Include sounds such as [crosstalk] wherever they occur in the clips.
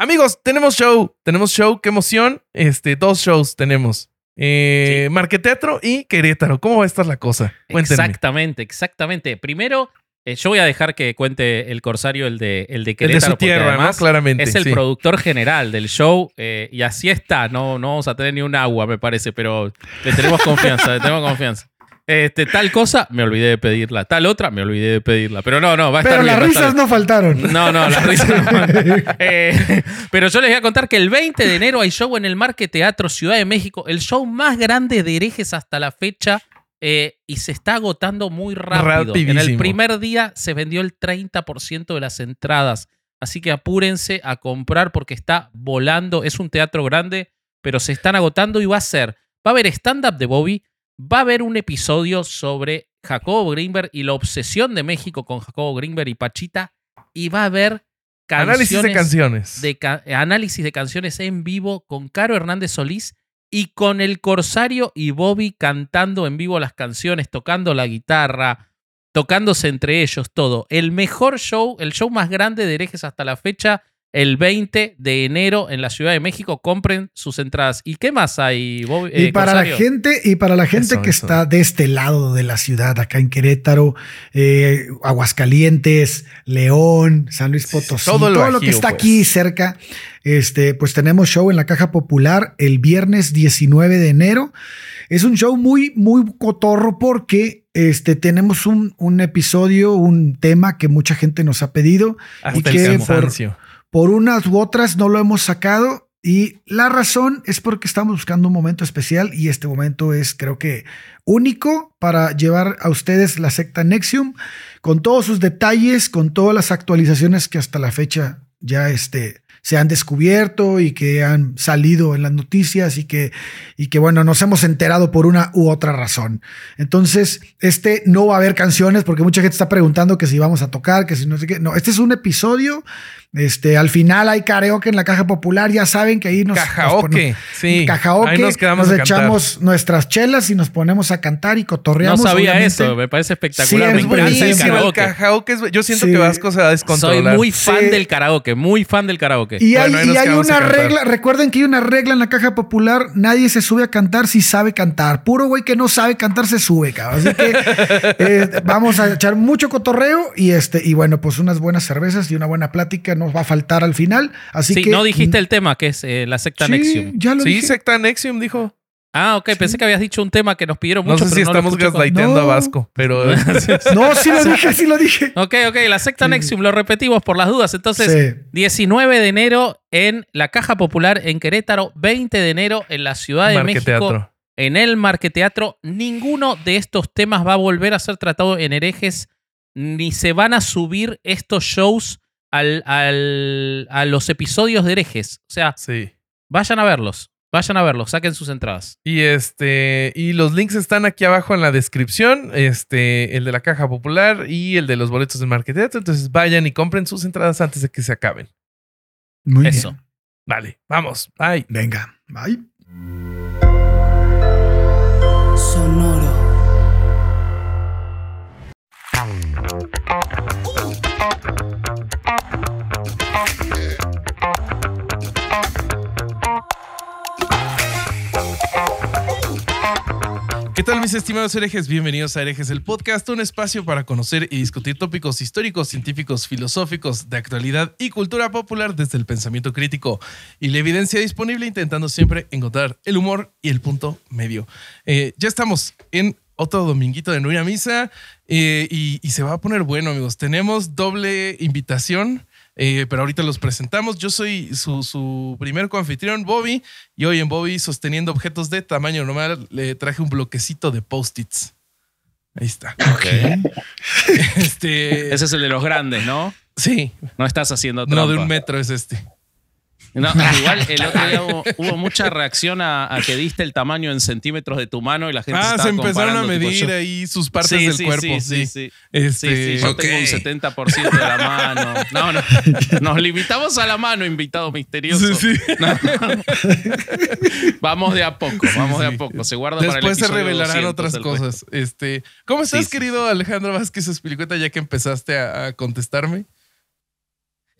Amigos, tenemos show, tenemos show, qué emoción. Este, dos shows tenemos. Eh, Marqueteatro y Querétaro. ¿Cómo va a estar la cosa? Cuéntenme. Exactamente, exactamente. Primero, eh, yo voy a dejar que cuente el Corsario, el de, el de El Querétaro. de su tierra, ¿no? Claramente. Es el sí. productor general del show eh, y así está. No, no vamos a tener ni un agua, me parece, pero le tenemos confianza, le tenemos confianza. Este, tal cosa, me olvidé de pedirla. Tal otra, me olvidé de pedirla. Pero no, no, va a estar Pero las risas no faltaron. No, no, las risas no [laughs] faltan. Eh, pero yo les voy a contar que el 20 de enero hay show en el Marque Teatro Ciudad de México, el show más grande de herejes hasta la fecha. eh, y se está agotando muy rápido. En el primer día se vendió el 30% de las entradas. Así que apúrense a comprar porque está volando. Es un teatro grande, pero se están agotando y va a ser. Va a haber stand-up de Bobby. Va a haber un episodio sobre Jacobo Greenberg y la obsesión de México con Jacobo Greenberg y Pachita. Y va a haber canciones Análisis de canciones. de ca- análisis de canciones en vivo con Caro Hernández Solís y con el Corsario y Bobby cantando en vivo las canciones, tocando la guitarra, tocándose entre ellos, todo. El mejor show, el show más grande de herejes hasta la fecha, el 20 de enero en la Ciudad de México. Compren sus entradas. ¿Y qué más hay, Bobby? Y eh, para Corsario? la gente, y para la gente Eso, que eso. está de este lado de la ciudad, acá en Querétaro, eh, Aguascalientes, León, San Luis Potosí, todo todo, el lo que está pues. aquí cerca, este, pues tenemos show en la Caja Popular el viernes 19 de enero. Es un show muy, muy cotorro porque este, tenemos un, un episodio, un tema que mucha gente nos ha pedido Hasta y el que por, cansancio. por unas u otras no lo hemos sacado y la razón es porque estamos buscando un momento especial y este momento es creo que único para llevar a ustedes la secta Nexium con todos sus detalles, con todas las actualizaciones que hasta la fecha ya este, se han descubierto y que han salido en las noticias y que, y que bueno, nos hemos enterado por una u otra razón. Entonces, este no va a haber canciones porque mucha gente está preguntando que si vamos a tocar, que si no sé qué. No, este es un episodio. Este, al final hay karaoke en la caja popular. Ya saben que ahí nos. nos Cajaoque. ponemos- Sí. Cajaoke. Ahí nos quedamos a cantar. echamos nuestras chelas y nos ponemos a cantar y No cotorreamos. sabía obviamente. eso, me parece espectacular. me Siempre, encanta el karaoke. karaoke. es- Yo siento Sí. que Vasco se va a Soy descontrolar. muy fan Sí. del karaoke, muy fan del karaoke. Y hay, Bueno, y nos una regla, recuerden que hay una regla en la caja popular, nadie se sube a cantar si sabe cantar. Puro güey que no sabe cantar se sube, cabrón. Así que [laughs] eh, vamos a echar mucho cotorreo y este, y bueno, pues unas buenas cervezas y una buena plática nos va a faltar al final. Así sí, que. no dijiste el tema, que es eh, la secta Sí, Nexium. ya lo Sí, dije. secta Nexium dijo. Ah, ok, pensé que habías dicho un tema que nos pidieron No mucho. sé si no estamos escuché con- gaslighteando No. a Vasco, pero [laughs] No, sí lo dije, sí lo dije. Ok, ok, la secta Nexium, lo repetimos por las dudas. Entonces, Sí. 19 de enero en la Caja Popular en Querétaro, 20 de enero en la Ciudad de México, Marqueteatro. en el Marqueteatro. Ninguno de estos temas va a volver a ser tratado en herejes, ni se van a subir estos shows al, al- a los episodios de herejes. O sea, Sí. vayan a verlos, vayan a verlos, saquen sus entradas. Y este, y los links están aquí abajo en la descripción. Este, el de la caja popular y el de los boletos del Marqueteatro. Entonces vayan y compren sus entradas antes de que se acaben. Muy Eso. bien. Vale, vamos. Bye. Venga, bye. Sonoro. ¿Qué tal mis estimados herejes? Bienvenidos a Herejes, el podcast, un espacio para conocer y discutir tópicos históricos, científicos, filosóficos, de actualidad y cultura popular desde el pensamiento crítico y la evidencia disponible, intentando siempre encontrar el humor y el punto medio. Eh, ya estamos en otro dominguito de Nuria Misa eh, y se va a poner bueno, amigos. Tenemos doble invitación. Eh, pero ahorita los presentamos. Yo soy su, su primer coanfitrión, Bobby, y hoy en Bobby, sosteniendo objetos de tamaño normal, le traje un bloquecito de post-its. Ahí está. [laughs] Este. Ese es el de los grandes, ¿no? Sí, No estás haciendo no de trampa. un metro es este. No, [laughs] igual el otro día [laughs] hubo, hubo mucha reacción a, a que diste el tamaño en centímetros de tu mano y la gente Ah, estaba se empezaron a tipo, medir ahí sus partes Sí, del sí, cuerpo. sí, Sí, sí, sí. Este, yo tengo un 70% de la mano. No, no. Nos limitamos a la mano, invitado misterioso. Sí, sí. No. vamos de a poco, vamos de a poco. Se guarda para el Después se revelarán 200 otras cosas. Este, ¿Cómo estás, querido Alejandro Vázquez Espilicueta, ya que empezaste a, a contestarme?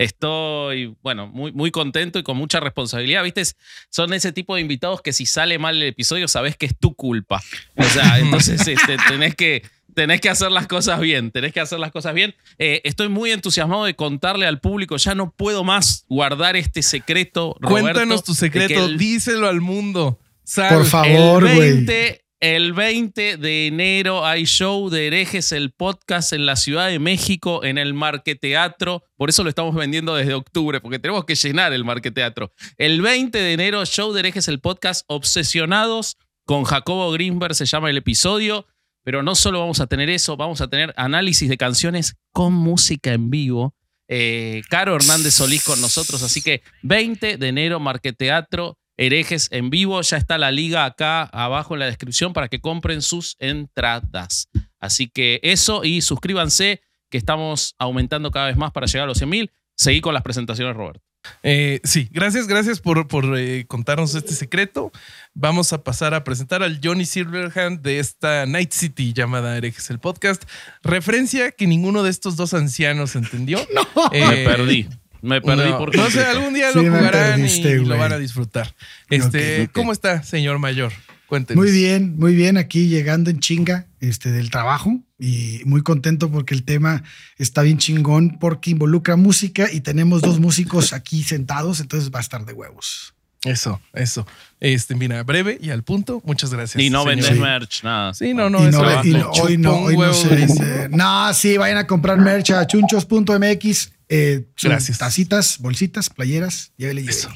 Estoy, bueno, muy, muy contento y con mucha responsabilidad. ¿Viste? Son ese tipo de invitados que si sale mal el episodio sabes que es tu culpa. O sea, [laughs] entonces este, tenés, que, tenés que hacer las cosas bien. Tenés que hacer las cosas bien. Eh, estoy muy entusiasmado de contarle al público. Ya no puedo más guardar este secreto. Roberto, Cuéntanos tu secreto, el- díselo al mundo. Sal. Por favor, el güey. 20, el 20 de enero hay show de herejes, el podcast en la Ciudad de México, en el Marqueteatro. Por eso lo estamos vendiendo desde octubre, porque tenemos que llenar el Marqueteatro. El 20 de enero, show de herejes, el podcast Obsesionados con Jacobo Greenberg, se llama el episodio. Pero no solo vamos a tener eso, vamos a tener análisis de canciones con música en vivo. Eh, Caro Hernández Solís con nosotros. Así que 20 de enero, Marqueteatro, herejes en vivo. Ya está la liga acá abajo en la descripción para que compren sus entradas. Así que eso y suscríbanse que estamos aumentando cada vez más para llegar a los 100 mil. Seguí con las presentaciones, Roberto. Eh, sí, gracias, gracias por, por eh, contarnos este secreto. Vamos a pasar a presentar al Johnny Silverhand de esta Night City llamada Herejes el Podcast. Referencia que ninguno de estos dos ancianos entendió. [laughs] Eh, Me perdí. Me perdí no, por no sé, algún día Sí, lo me jugarán perdiste, y lo van a disfrutar. Este, Ok, ok. ¿Cómo está, señor mayor? Cuéntenos. Muy bien, muy bien. Aquí llegando en chinga este, del trabajo y muy contento porque el tema está bien chingón porque involucra música y tenemos dos músicos aquí sentados, entonces va a estar de huevos. Eso, eso. Este, mira, breve y al punto. Muchas gracias. Y no Sí. merch, nada. Sí, no, no, y no, y hoy no, hoy no se vende. No, sí, vayan a comprar merch a chunchos.mx. Eh, Gracias. Tacitas, bolsitas, playeras, llévele, llévele. Eso.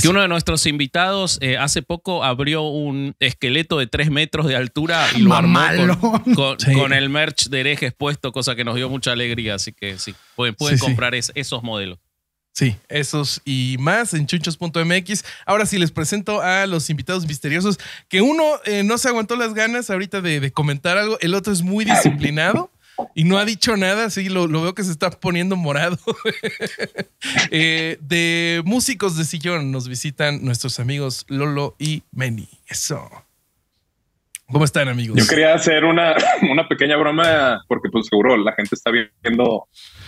Que uno de nuestros invitados eh, hace poco abrió un esqueleto de 3 metros de altura y lo armó con, con- Sí. con el merch de herejes puesto, cosa que nos dio mucha alegría. Así que sí, pueden, pueden Sí, sí. comprar es- esos modelos. Sí, esos y más en chunchos.mx. Ahora sí les presento a los invitados misteriosos, que uno eh, no se aguantó las ganas ahorita de, de comentar algo, el otro es muy disciplinado y no ha dicho nada, sí, lo, lo veo que se está poniendo morado. [laughs] Eh, de músicos de sillón nos visitan nuestros amigos Lolo y Meni. Eso. ¿Cómo están amigos? Yo quería hacer una, [laughs] una pequeña broma porque pues seguro la gente está viendo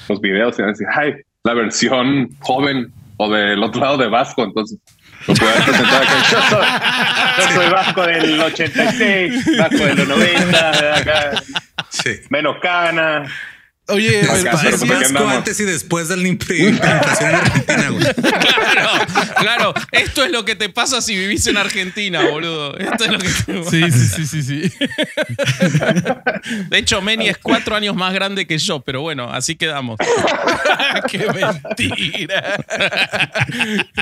los videos y van a decir, ay, la versión joven o del otro lado de Vasco, entonces lo puedo presentar acá. Yo soy, yo soy Vasco del 86, Vasco de los 90, acá, Menos cana. Oye, Acá, pero, pero sí, ¿por sí, qué Vasco andamos? antes y después de la hiperinflación en Argentina, güey. [laughs] Claro, claro. Esto es lo que te pasa si vivís en Argentina, boludo. Esto es lo que te- sí, sí, sí, sí, sí. De hecho, Meni es cuatro años más grande que yo, pero bueno, así quedamos. [laughs] ¡Qué mentira!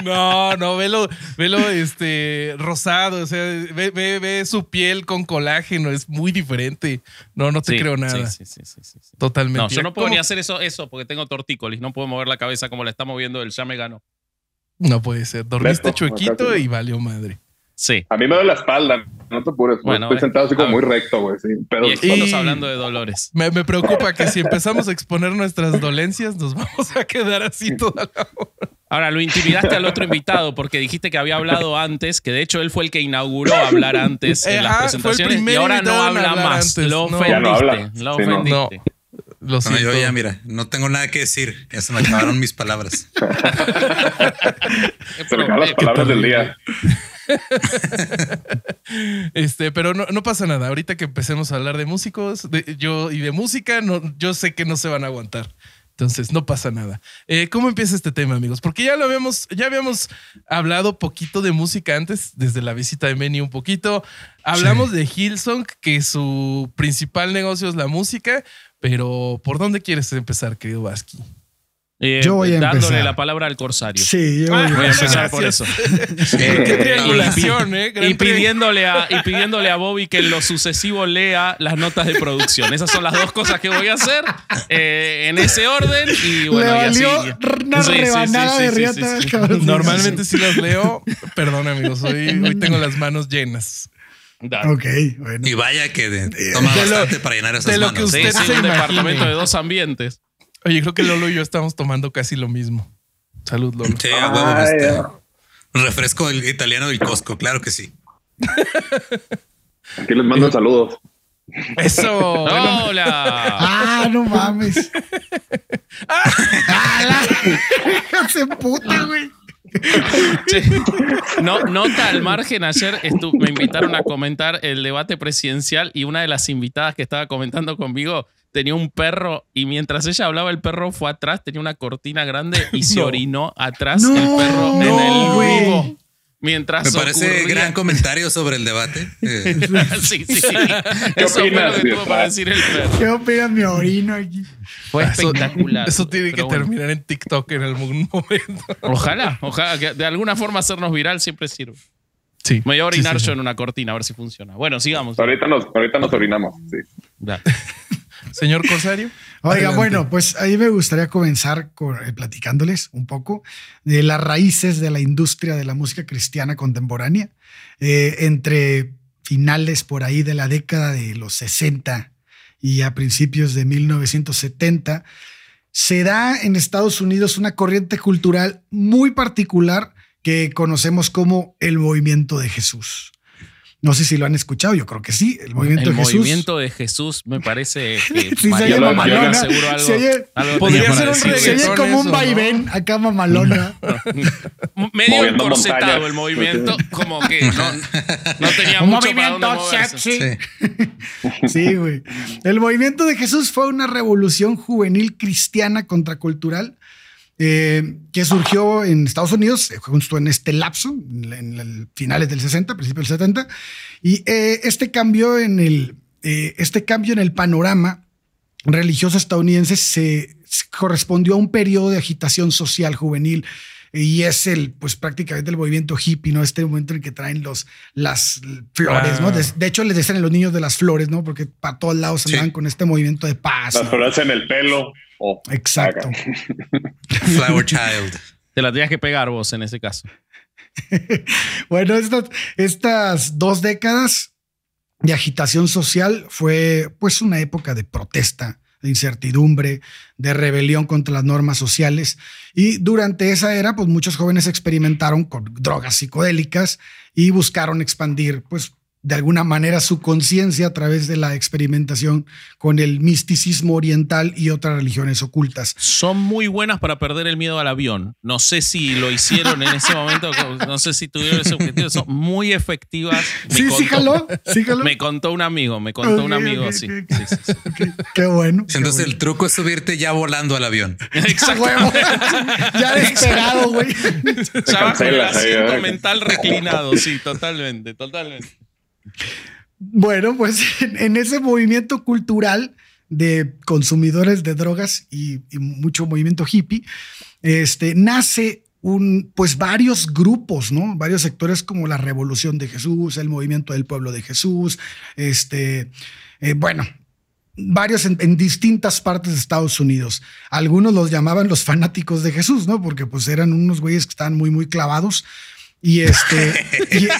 No, no, velo, velo este, rosado, o sea, ve, ve- ve su piel con colágeno, es muy diferente. No, no te Sí, creo nada. sí, sí, sí, sí, sí, sí. Totalmente. No, yo no puedo ¿Cómo? ni hacer eso, eso porque tengo tortícolis. No puedo mover la cabeza como la está moviendo él. Ya me ganó. No puede ser. Dormiste Fresco, chuequito y valió madre. Sí. A mí me duele la espalda, no te apures. Bueno, estoy eh, sentado así como ver. muy recto, güey. Sí, pero Y estamos Y- hablando de dolores. Me, me preocupa que si empezamos a exponer nuestras dolencias, nos vamos a quedar así toda la hora. Ahora, lo intimidaste al otro invitado porque dijiste que había hablado antes, que de hecho él fue el que inauguró hablar antes en las Ajá, fue el presentaciones y ahora no habla más. antes. Lo No. ofendiste. No. Lo Sí, no. Lo yo ya, mira, no tengo nada que decir. Ya se me acabaron mis palabras. [laughs] se me acaban las palabras del día. [laughs] Este, pero no, no pasa nada. Ahorita que empecemos a hablar de músicos de, yo, y de música, no, yo sé que no se van a aguantar. Entonces, no pasa nada. Eh, ¿Cómo empieza este tema, amigos? Porque ya lo habíamos, ya habíamos hablado poquito de música antes, desde la visita de Meni un poquito. Hablamos de Hillsong, que su principal negocio es la música, pero ¿por dónde quieres empezar, querido Vasqui? Eh, Yo voy a dándole empezar. la palabra al corsario. Sí, yo Ah, Voy a empezar Gracias. por eso. [laughs] Qué triangulación, ¿eh? Gran Y pidiéndole, a, y [laughs] pidiéndole a Bobby que en lo sucesivo lea las notas de producción. Esas son las dos cosas que voy a hacer eh, en ese orden. Y bueno, Le y así. valió una Sí, sí, sí, rebanada sí, de riata cabrón. Normalmente si los leo, perdón amigos, hoy, hoy [laughs] tengo las manos llenas. Dale. Ok, bueno. Y vaya que de- toma De lo- bastante para llenar esas de lo que. Sí, Usted sí, se un imagine. departamento de dos ambientes. Oye, creo que Lolo y yo estamos tomando casi lo mismo. Salud, Lolo. Sí, a huevo, Ay, este, refresco el italiano del Costco, claro que sí. Aquí les mando saludos. Eso. [laughs] bueno, ¡Hola! Ah, no mames. [laughs] ah, la... [laughs] Se puta, güey. No, nota al margen, ayer me invitaron a comentar el debate presidencial y una de las invitadas que estaba comentando conmigo tenía un perro y mientras ella hablaba el perro fue atrás, tenía una cortina grande y se No. orinó atrás No, el perro en el güey. Mientras Me parece ocurría- gran comentario sobre el debate. [laughs] Eh, sí, sí, sí. Eso fue lo opinas, que tuvo para decir el perro. ¿Qué opina mi orino aquí? Fue eso, espectacular. eso tiene que bueno. terminar en TikTok en algún momento. Ojalá, ojalá, que de alguna forma hacernos viral siempre sirve. Sí. Me voy a orinar Sí, sí, yo sí. en una cortina a ver si funciona. Bueno, sigamos. Ahorita nos, ahorita nos orinamos. Sí. Dale. [laughs] Señor Corsario. [laughs] Oiga, Adelante. bueno, pues ahí me gustaría comenzar con, eh, platicándoles un poco de las raíces de la industria de la música cristiana contemporánea eh, entre finales por ahí de la década de los 60 y a principios de 1970. Se da en Estados Unidos una corriente cultural muy particular que conocemos como el movimiento de Jesús. No sé si lo han escuchado, yo creo que sí, el movimiento el de Jesús. movimiento de Jesús me parece [laughs] que Sí, se María oye Magdalena mamalona. seguro algo, Se oye- algo Podría ser para un. Se oye como un eso, ¿no? vaivén acá mamalona. [laughs] Medio Moviendo encorsetado el movimiento, como que no, no tenía Un mucho para dónde movimiento sexy. sí. [laughs] Sí, güey. El movimiento de Jesús fue una revolución juvenil cristiana contracultural eh, que surgió en Estados Unidos eh, justo en este lapso, en, en finales del 60, principios del 70. Y eh, este cambio en el, eh, este cambio en el panorama religioso estadounidense se, se correspondió a un periodo de agitación social juvenil y es el, pues prácticamente el movimiento hippie, ¿no? Este momento en el que traen los, las flores, ¿no? De, de hecho, les decían a los niños de las flores, ¿no? Porque para todos lados Sí. andaban con este movimiento de paz. Las ¿no? flores en el pelo. Oh, Exacto. [laughs] Flower Child. Te la tenías que pegar vos en ese caso. [laughs] Bueno, estas, estas dos décadas de agitación social fue pues una época de protesta, de incertidumbre, de rebelión contra las normas sociales. Y durante esa era, pues muchos jóvenes experimentaron con drogas psicodélicas y buscaron expandir, pues de alguna manera su conciencia a través de la experimentación con el misticismo oriental y otras religiones ocultas. Son muy buenas para perder el miedo al avión. No sé si lo hicieron en ese momento, [laughs] no sé si tuvieron ese objetivo. Son muy efectivas. Me Sí, sí, contó- jaló, sí, jaló. Me contó un amigo, me contó un amigo, ok, sí. Sí, sí, sí. Qué bueno. qué Entonces bueno. el truco es subirte ya volando al avión. [laughs] Exacto. huevo. [laughs] ya despegado, güey. Ya bajo el asiento mental reclinado, sí, totalmente, totalmente. Bueno, pues [laughs] en, ese movimiento cultural de consumidores de drogas y, y mucho movimiento hippie, este, nace un, pues varios grupos, ¿no? Varios sectores como la Revolución de Jesús, el Movimiento del Pueblo de Jesús, este, eh, bueno, varios en, en distintas partes de Estados Unidos. Algunos los llamaban los fanáticos de Jesús, ¿no? Porque pues eran unos güeyes que estaban muy, muy clavados. Y este. y- y- [laughs]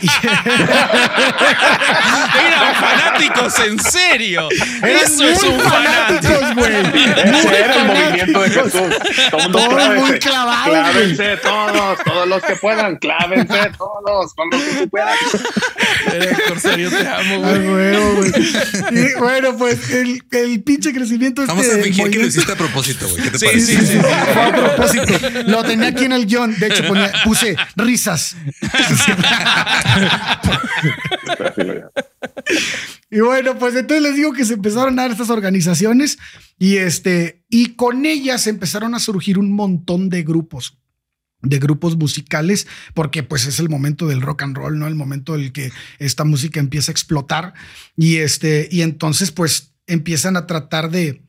Eran [laughs] fanáticos en serio. Eran Eso es un fanático. fanáticos, güey. Era el movimiento de Jesús. Todo Todos clávense. muy clavados, Clávense todos, todos los que puedan. Clávense todos, con los que tú puedas. Eh, Corsario, te amo, Ay, güey. huevo, güey. Y bueno, pues el, el pinche crecimiento Vamos este a fingir que lo movimiento- hiciste a propósito, güey. ¿Qué te Sí, parece? sí, sí, sí. Fue a propósito. Lo tenía aquí en el guion. De hecho, ponía- puse risas. [laughs] Y bueno, pues entonces les digo que se empezaron a dar estas organizaciones y este, y con ellas empezaron a surgir un montón de grupos de grupos musicales, porque pues es el momento del rock and roll, ¿no? El momento en el que esta música empieza a explotar y este, y entonces pues empiezan a tratar de,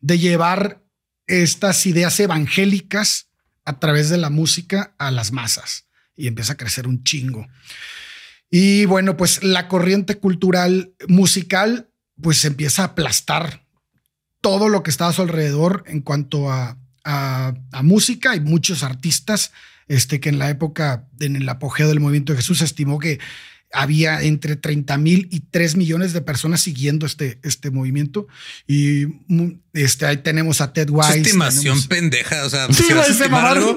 de llevar estas ideas evangélicas a través de la música a las masas y empieza a crecer un chingo. Y bueno, pues la corriente cultural musical pues empieza a aplastar todo lo que está a su alrededor en cuanto a, a, música. Hay muchos artistas este, que en la época, en el apogeo del movimiento de Jesús, estimó que había entre 30 mil y 3 millones de personas siguiendo este, este movimiento. Y este, ahí tenemos a Ted Wise. estimación tenemos- pendeja. O sea, Sí, si vas a estimar algo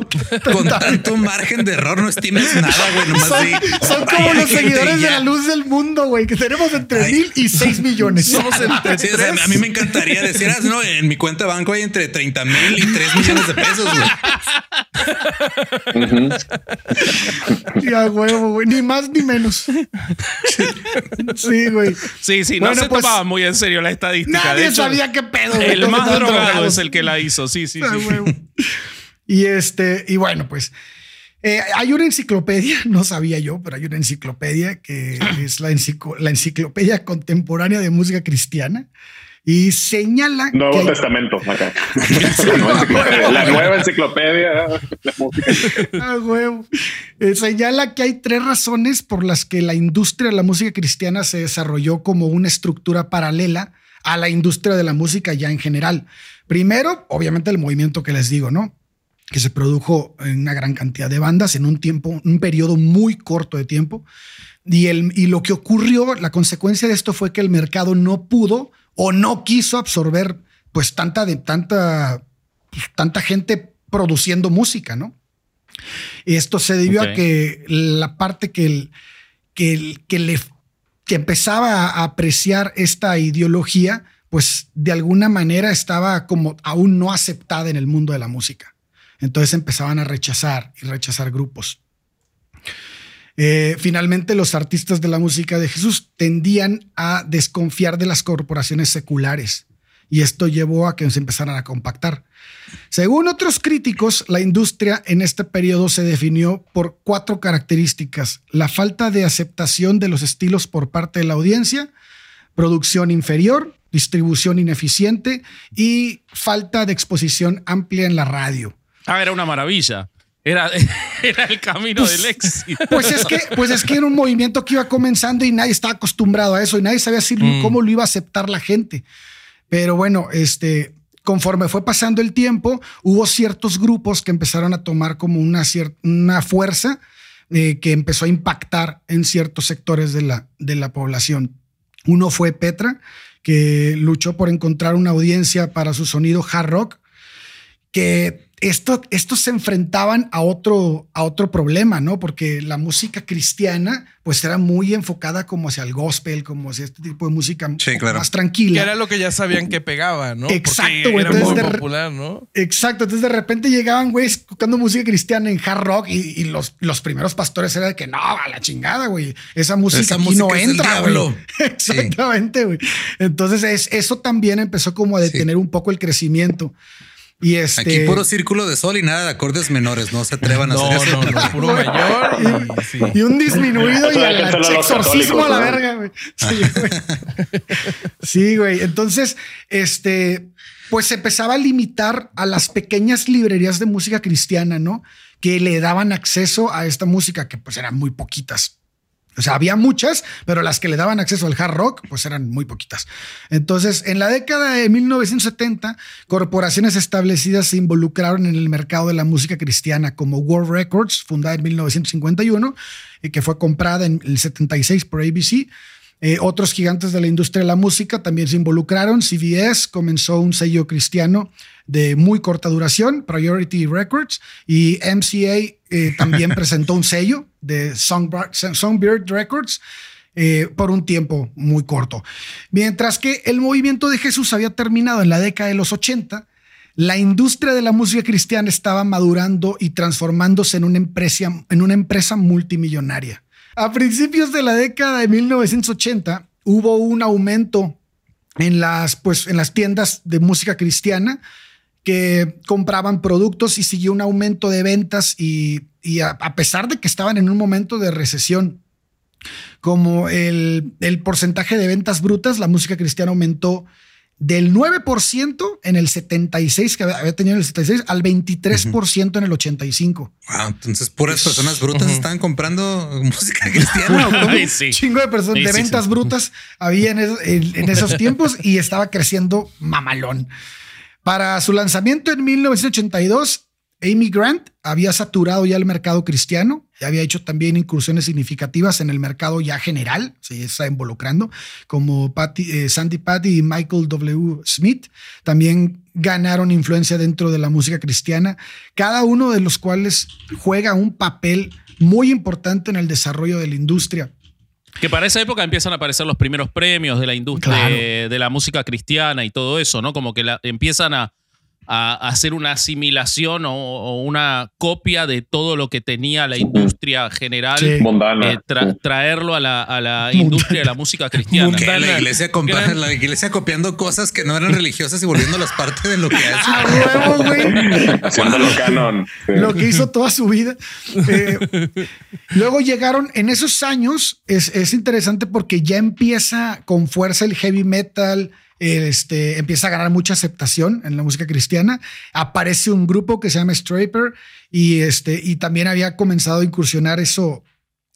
con tanto margen de error, no estimes nada, güey. Nomás Son, di, son "Ay, como los seguidores de ya". la luz del mundo, güey, que tenemos entre Ay. mil y 6 [laughs] millones. Somos entre Sí, o sea, tres. a mí me encantaría decir, ah, no, en mi cuenta de banco hay entre 30 mil y 3 millones de pesos, güey. Ya, huevo, güey, ni más ni menos. Sí, güey. Sí, sí, no Bueno, se pues, tomaba muy en serio la estadística. de Nadie hecho, sabía qué pedo. güey, El más drogado drogados. es el que la hizo. Sí, sí, Ah, sí. huevo. Y este, y bueno, pues eh, hay una enciclopedia, [laughs] no sabía yo, pero hay una enciclopedia que es la, enciclo- la enciclopedia contemporánea de música cristiana y señala Nuevo que hay- Testamento. acá. [laughs] [laughs] La nueva enciclopedia. La nueva enciclopedia. La música. Ah, huevo. Eh, señala que hay tres razones por las que la industria de la música cristiana se desarrolló como una estructura paralela a la industria de la música ya en general. Primero, obviamente el movimiento que les digo, ¿no? Que se produjo en una gran cantidad de bandas en un tiempo, un periodo muy corto de tiempo. Y, el, y lo que ocurrió, la consecuencia de esto fue que el mercado no pudo o no quiso absorber pues tanta de tanta, pues, tanta gente produciendo música, ¿no? Y esto se debió a que la parte que, el- que, el- que le que empezaba a apreciar esta ideología, pues de alguna manera estaba como aún no aceptada en el mundo de la música. Entonces empezaban a rechazar y rechazar grupos. Eh, finalmente, los artistas de la música de Jesús tendían a desconfiar de las corporaciones seculares y esto llevó a que se empezaran a compactar. Según otros críticos, la industria en este periodo se definió por cuatro características. La falta de aceptación de los estilos por parte de la audiencia, producción inferior, distribución ineficiente y falta de exposición amplia en la radio. Ah, era una maravilla. Era, [laughs] era el camino Pues- del éxito. Pues es que, pues es que era un movimiento que iba comenzando y nadie estaba acostumbrado a eso y nadie sabía si- Mm. cómo lo iba a aceptar la gente. Pero bueno, este, conforme fue pasando el tiempo, hubo ciertos grupos que empezaron a tomar como una, una fuerza eh, que empezó a impactar en ciertos sectores de la, de la población. Uno fue Petra, que luchó por encontrar una audiencia para su sonido hard rock, que esto, estos se enfrentaban a otro, a otro problema, ¿no? Porque la música cristiana, pues era muy enfocada como hacia el gospel, como hacia este tipo de música Sí, claro. más Que tranquila. era lo que ya sabían que pegaba, ¿no? Exacto, Porque güey, era entonces muy de popular, ¿no? Exacto, entonces de repente llegaban güeyes tocando música cristiana en hard rock y, y los, los primeros pastores era de que no, a la chingada, güey. Esa música Esa aquí música no entra, güey. [laughs] Exactamente, güey. Entonces es, eso también empezó como a detener un poco el crecimiento. Y este. Aquí puro círculo de sol y nada de acordes menores. No se atrevan a No, hacer eso. no, no, puro mayor y sí. Y un disminuido y el exorcismo a la verga, güey. Sí, güey. Sí, güey. Entonces, este, pues se empezaba a limitar a las pequeñas librerías de música cristiana, ¿no? Que le daban acceso a esta música, que pues eran muy poquitas. O sea, había muchas, pero las que le daban acceso al hard rock, pues eran muy poquitas. Entonces, en la década de 1970, corporaciones establecidas se involucraron en el mercado de la música cristiana, como World Records, fundada en 1951, y que fue comprada en el 76 por ABC. Eh, otros gigantes de la industria de la música también se involucraron. CBS comenzó un sello cristiano de muy corta duración, Priority Records, y MCA eh, también [laughs] presentó un sello de Songbird, Songbird Records eh, por un tiempo muy corto. Mientras que el movimiento de Jesús había terminado en la década de los 80, la industria de la música cristiana estaba madurando y transformándose en una empresa, en una empresa multimillonaria. A principios de la década de 1980 hubo un aumento en las, pues, en las tiendas de música cristiana que compraban productos y siguió un aumento de ventas y, a, a pesar de que estaban en un momento de recesión, como el, el porcentaje de ventas brutas, la música cristiana aumentó del 9% en el 76, que había tenido en el 76, al 23% en el 85. Wow, entonces puras personas brutas estaban comprando [laughs] música cristiana. [laughs] Ay, sí. Chingo de personas, Sí, de sí, ventas sí. brutas había en, es- en- en esos tiempos y estaba creciendo mamalón. Para su lanzamiento en 1982, Amy Grant había saturado ya el mercado cristiano, y había hecho también incursiones significativas en el mercado ya general, se está involucrando, como Patty- eh, Sandy Patty y Michael W. Smith. También ganaron influencia dentro de la música cristiana, cada uno de los cuales juega un papel muy importante en el desarrollo de la industria. Que para esa época empiezan a aparecer los primeros premios de la industria Claro. de, de la música cristiana y todo eso, ¿no? Como que la- empiezan a, a hacer una asimilación o, o una copia de todo lo que tenía la industria general, Sí. Eh, tra- traerlo a la, a la industria de la música cristiana. Que la iglesia, la iglesia copiando cosas que no eran religiosas y volviéndolas parte de lo que [laughs] hace. ¡A huevo, güey! Haciéndolo canon. Lo que hizo toda su vida. Eh, luego llegaron en esos años, es, es interesante porque ya empieza con fuerza el heavy metal, este, empieza a ganar mucha aceptación en la música cristiana. Aparece un grupo que se llama Straper y, este, y también había comenzado a incursionar eso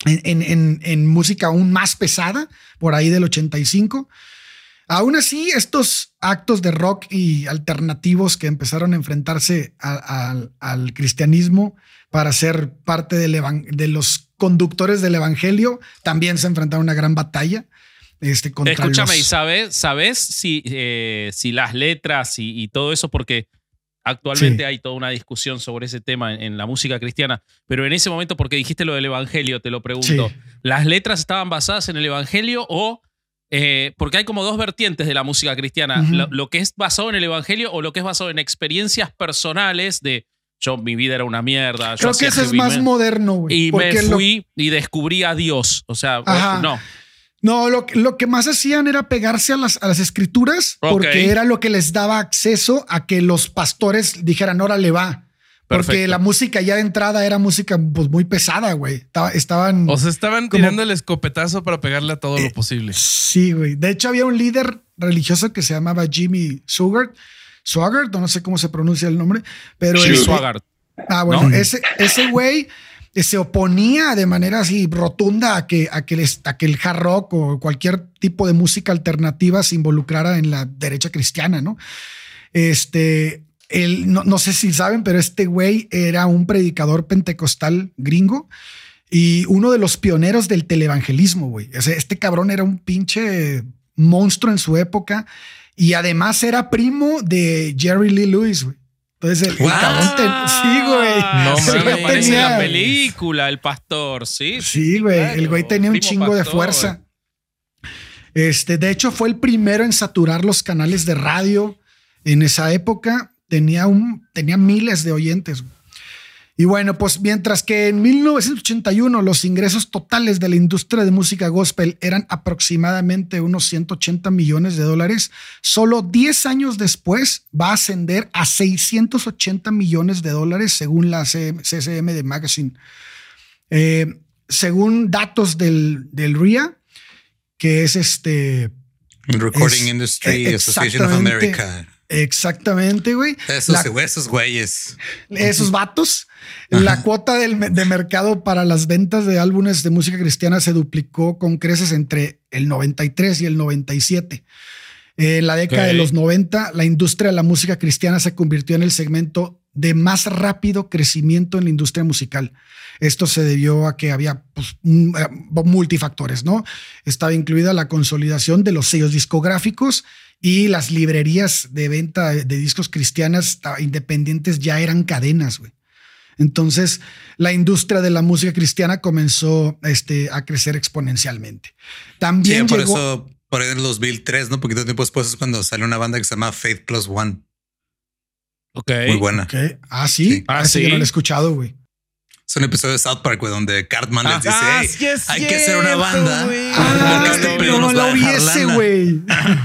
en, música aún más pesada, por ahí del 85. Aún así, estos actos de rock y alternativos que empezaron a enfrentarse al- cristianismo para ser parte de los conductores del evangelio también se enfrentaron a una gran batalla. Este, Escúchame, los- ¿y sabes, sabes si, eh, si las letras y, y todo eso? Porque actualmente Sí. hay toda una discusión sobre ese tema en, en la música cristiana, pero en ese momento, porque dijiste lo del Evangelio, te lo pregunto, Sí. ¿las letras estaban basadas en el Evangelio o... eh, porque hay como dos vertientes de la música cristiana, lo, lo que es basado en el Evangelio o lo que es basado en experiencias personales de yo, mi vida era una mierda. yo Creo que hacía eso es más moderno, güey. Y me lo- fui y descubrí a Dios. O sea, Ajá. no. No, lo, que- lo que más hacían era pegarse a las, a las escrituras porque era lo que les daba acceso a que los pastores dijeran, órale, va. Porque Perfecto. la música ya de entrada era música pues, muy pesada, güey. Estaba- estaban... O sea, estaban Como- tirando el escopetazo para pegarle a todo lo posible. Sí, güey. De hecho, había un líder religioso que se llamaba Jimmy Swaggart. Swaggart, o no sé cómo se pronuncia el nombre, pero Jimmy Swaggart. Ah, bueno, ¿no? ese, ese güey eh, se oponía de manera así rotunda a que, a, que el, a que el hard rock o cualquier tipo de música alternativa se involucrara en la derecha cristiana, ¿no? Este, él, no, no sé si saben, pero este güey era un predicador pentecostal gringo y uno de los pioneros del televangelismo, güey. O sea, este cabrón era un pinche monstruo en su época y además era primo de Jerry Lee Lewis, güey. Entonces el, el What? cabrón te- sí, güey. No me aparece en la Tenía- película, el pastor, sí. Sí, güey. claro, el güey tenía un chingo de pastor. fuerza. Este, de hecho, fue el primero en saturar los canales de radio en esa época. Tenía un, tenía miles de oyentes. güey. Y bueno, pues mientras que en 1981 los ingresos totales de la industria de música gospel eran aproximadamente unos 180 millones de dólares, solo 10 años después va a ascender a 680 millones de dólares según la CCM de Magazine. Eh, según datos del, del RIA, que es este Recording Es- Industry eh, Association of. America. exactamente, güey. Esos, La- esos güeyes. esos vatos. La cuota del, de mercado para las ventas de álbumes de música cristiana se duplicó con creces entre el 93 y el 97. En la década de los 90, la industria de la música cristiana se convirtió en el segmento de más rápido crecimiento en la industria musical. Esto se debió a que había pues, eh, multifactores, ¿no? Estaba incluida la consolidación de los sellos discográficos y las librerías de venta de, discos cristianas independientes ya eran cadenas, güey. Entonces, la industria de la música cristiana comenzó este, a crecer exponencialmente. Sí, También por llegó, eso, por ahí en el 2003, ¿no? Poquito tiempo después es cuando salió una banda que se llama Faith Plus One. Ok. Muy buena. Ok. Ah, sí. Sí. Ah, sí. Yo no lo he escuchado, güey. Es un episodio de South Park, güey, donde Cartman les dice, "Hey, sí es hay que hacer una cierto, banda. güey. Ah, porque este no, pedo no, nos va a lo vi dejar ese, lana". güey.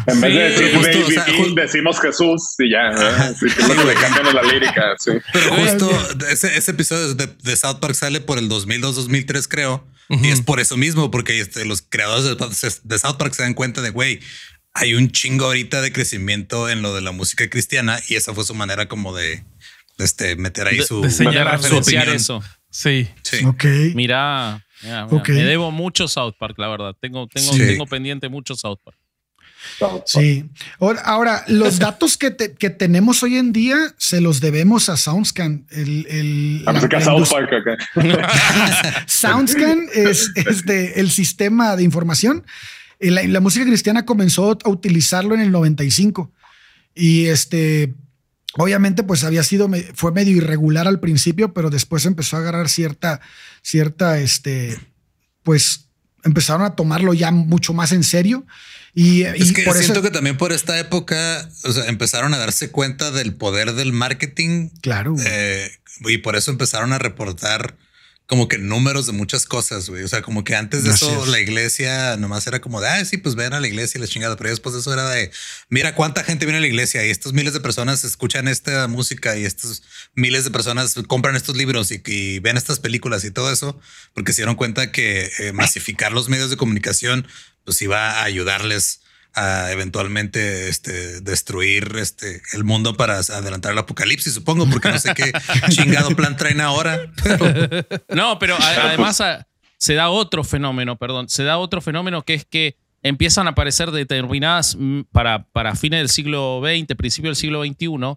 En vez de Sí, decir justo, Baby o sea, King, ju- decimos Jesús y ya. ¿verdad? Sí, le cambian la lírica. Sí. Pero justo ese, ese episodio de, de South Park sale por el 2002-2003, creo. Y es por eso mismo, porque este, los creadores de, de South Park se dan cuenta de, güey, hay un chingo ahorita de crecimiento en lo de la música cristiana y esa fue su manera como de este, meter ahí De- su, de señalar, referenciar opinión. eso. Sí. Sí. Ok. Mira, me debo mucho South Park, la verdad. Tengo, tengo, Sí. tengo pendiente mucho South Park. Sí. Ahora, ahora, los datos que, te- que tenemos hoy en día se los debemos a Soundscan. El, el, A la- música la South Park acá. [laughs] Soundscan es, es de- el sistema de información. Y La, la música cristiana comenzó a utilizarlo en el 95. Y este, obviamente, pues había sido, fue medio irregular al principio, pero después empezó a agarrar cierta, cierta, este, pues empezaron a tomarlo ya mucho más en serio. Y, Es y que por eso- siento que también por esta época o sea, empezaron a darse cuenta del poder del marketing Claro. eh, y por eso empezaron a reportar como que números de muchas cosas, güey. O sea, como que antes de eso es. la iglesia nomás era como de, ah, sí, pues ven a la iglesia y la chingada. Pero después de eso era de, mira cuánta gente viene a la iglesia y estos miles de personas escuchan esta música y estos miles de personas compran estos libros y, y ven estas películas y todo eso, porque se dieron cuenta que eh, masificar los medios de comunicación pues iba a ayudarles a eventualmente este, destruir este, el mundo para adelantar el apocalipsis, supongo, porque no sé qué [laughs] chingado plan traen ahora. Pero No, pero a- además a- se da otro fenómeno, perdón, se da otro fenómeno que es que empiezan a aparecer determinadas, mm, para, para fines del siglo XX, principio del siglo XXI,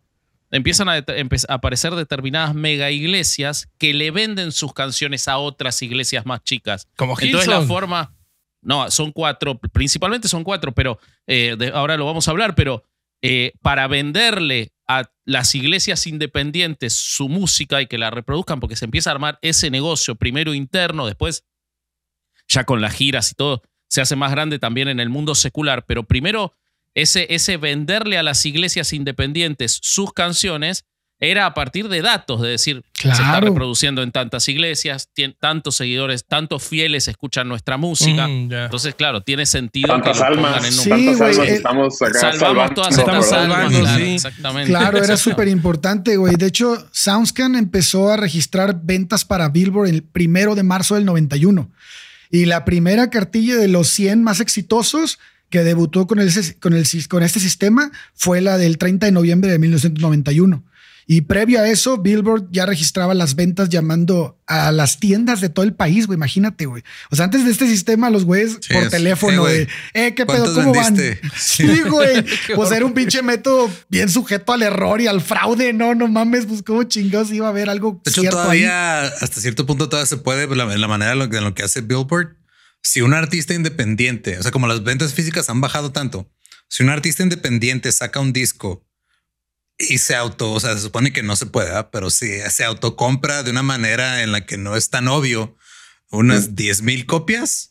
empiezan a, det- empe- a aparecer determinadas mega iglesias que le venden sus canciones a otras iglesias más chicas. Como Entonces la Hillsong. forma, no, son cuatro, principalmente son cuatro, pero eh, de- ahora lo vamos a hablar, pero eh, para venderle a las iglesias independientes su música y que la reproduzcan, porque se empieza a armar ese negocio, primero interno, después ya con las giras y todo, se hace más grande también en el mundo secular, pero primero ese, ese venderle a las iglesias independientes sus canciones era a partir de datos, de decir, se está Claro. reproduciendo en tantas iglesias, tien- tantos seguidores, tantos fieles escuchan nuestra música. Mm, ya. Entonces, claro, tiene sentido Tantas que almas, en un- Sí, tantas güey, almas eh, estamos acá Salvamos salvando, todas Están estas almas, salvando, claro, sí. exactamente. Claro, era súper importante, güey. De hecho, Soundscan empezó a registrar ventas para Billboard el primero de marzo del 91. Y la primera cartilla de los 100 más exitosos que debutó con, el, con, el, con este sistema fue la del 30 de noviembre de 1991. Y previo a eso, Billboard ya registraba las ventas llamando a las tiendas de todo el país, güey. Imagínate, güey. O sea, antes de este sistema, los güeyes Sí, por teléfono, eh, güey, eh, ¿qué pedo? ¿cuántos ¿Cómo van? [laughs] Sí, güey. [laughs] Pues era un pinche método bien sujeto al error y al fraude. No, no mames, pues cómo chingados iba a haber algo De hecho, cierto ahí? todavía hasta cierto punto todavía se puede, la, la manera en lo, lo que hace Billboard. Si un artista independiente, o sea, como las ventas físicas han bajado tanto, si un artista independiente saca un disco y se auto, o sea, se supone que no se puede, ¿verdad? pero si se autocompra de una manera en la que no es tan obvio, unas 10 mil copias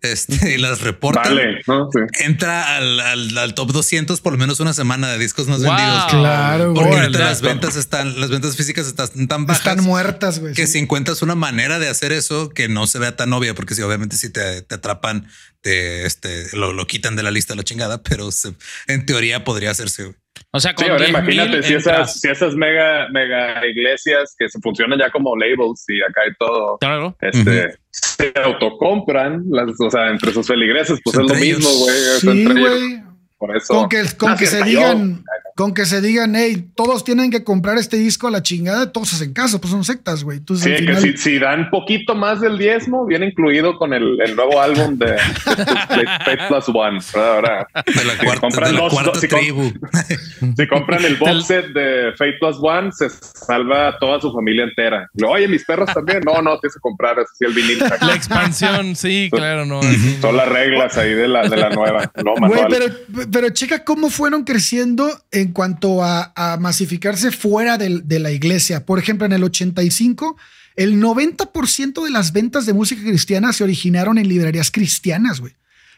este, y las reporta. Vale, ¿no? Sí. Entra al, al- al top 200 por lo menos una semana de discos más Wow. vendidos. Claro, Porque güey. las ventas están, las ventas físicas están tan bajas Están muertas, güey. que sí. si encuentras una manera de hacer eso que no se vea tan obvia, porque si obviamente si te, te atrapan, te este, lo, lo quitan de la lista la chingada, pero se- en teoría podría hacerse. güey. O sea, con Sí, ahora 10,000 imagínate si esas, si esas mega, mega iglesias que se funcionan ya como labels y acá y todo, Claro. este, se autocompran, las, o sea, entre sus feligreses, pues es lo ellos. mismo, güey. Sí. Por eso. Con que, con que se digan, con que se digan, hey, todos tienen que comprar este disco a la chingada, todos hacen caso, pues son sectas, güey. Sí, que si, si dan poquito más del diezmo, viene incluido con el, el nuevo álbum de, Fate Plus One. ¿verdad? Ahora, De la Si cuarta, compran de la dos- cuarta dos- si com- tribu. [laughs] si compran el box set de Fate Plus One, se salva a toda su familia entera. Oye, mis perros también. No, no, tienes que comprar así el vinil. [laughs] La expansión, sí, claro, no. Son las reglas ahí de la, de la nueva. No, Güey, pero, pero checa cómo fueron creciendo en cuanto a, masificarse fuera de, la iglesia. Por ejemplo, en el 85, el 90% de las ventas de música cristiana se originaron en librerías cristianas, güey.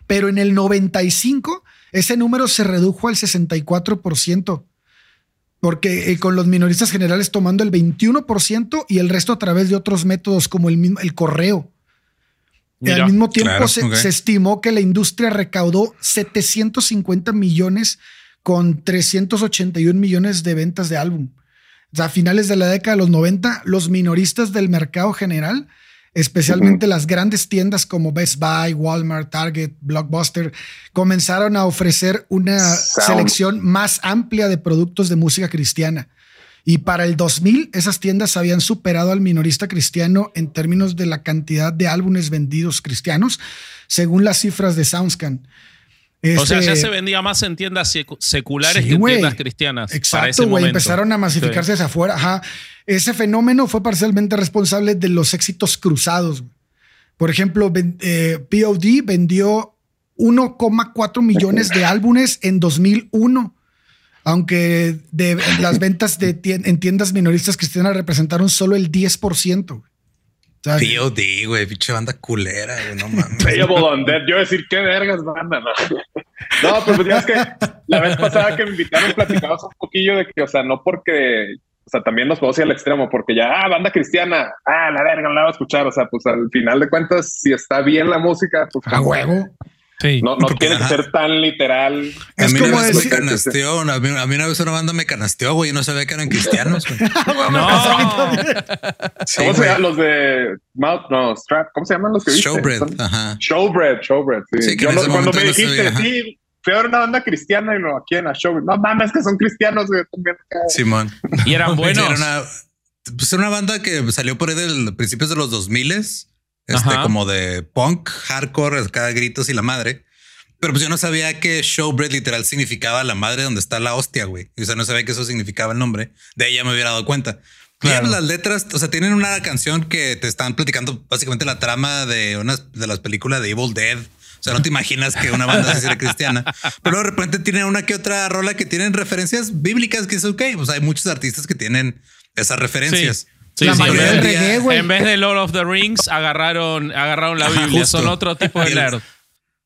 Pero en el 95, ese número se redujo al 64%. Porque eh, con los minoristas generales tomando el 21% y el resto a través de otros métodos como el, el correo. Y Mira, al mismo tiempo claro, se, estimó que la industria recaudó 750 millones con 381 millones de ventas de álbum. O sea, a finales de la década de los 90, los minoristas del mercado general especialmente las grandes tiendas como Best Buy, Walmart, Target, Blockbuster, comenzaron a ofrecer una Sound. selección más amplia de productos de música cristiana. Y para el 2000, esas tiendas habían superado al minorista cristiano en términos de la cantidad de álbumes vendidos cristianos, según las cifras de SoundScan. O sea, ya Este- se vendía más en tiendas secu- seculares Sí, que en tiendas cristianas. Exacto, güey. Empezaron a masificarse hacia afuera. Ajá. Ese fenómeno fue parcialmente responsable de los éxitos cruzados. Por ejemplo, eh, POD vendió 1,4 millones de álbumes en 2001. Aunque de las [laughs] ventas de tien- en tiendas minoristas cristianas representaron solo el 10%. güey. O sea, POD, güey, pinche banda culera, güey, no mames. [laughs] Yo decir, qué vergas, banda, no. [laughs] No, pero pues ya es que la vez pasada que me invitaron platicamos un poquillo de que, o sea, no porque, o sea, también nos podemos ir al extremo, porque ya, ah, banda cristiana, ah, la verga, no la voy a escuchar. O sea, pues al final de cuentas, si está bien la música, pues a huevo. Sí. no, no Porque, tiene que ajá. ser tan literal. A mí una vez me canasteó, a mí, a mí una vez una banda me canasteó, güey, y no sabía que eran cristianos, güey. [laughs] No. Sí, ¿Cómo se llaman los de Mouth? No, Strap. ¿Cómo se llaman los que viste? Showbread, Son- ajá. Showbread, Showbread. Sí. Sí, que Yo en no- ese cuando momento me no dijiste, sabía, sí, fui a ver una banda cristiana y no, ¿a quién? A Showbread. No mames, que son cristianos, güey. Simón. Y eran [laughs] buenos. Era una, pues era una banda que salió por ahí de principios de los 2000 este, Ajá. como de punk, hardcore, cada gritos y la madre. Pero pues yo no sabía que showbread literal significaba la madre donde está la hostia, güey. O sea, no sabía que eso significaba el nombre. De ya me hubiera dado cuenta. Pues, las letras, o sea, tienen una canción que te están platicando básicamente la trama de unas de las películas de Evil Dead. O sea, no te imaginas que una banda sea cristiana. Pero de repente tiene una que otra rola que tienen referencias bíblicas que es ok. Pues hay muchos artistas que tienen esas referencias. Sí, la sí, mayoría en del vez- reggae, güey. En vez de Lord of the Rings, agarraron, agarraron la Biblia. justo. Son otro tipo de nerd.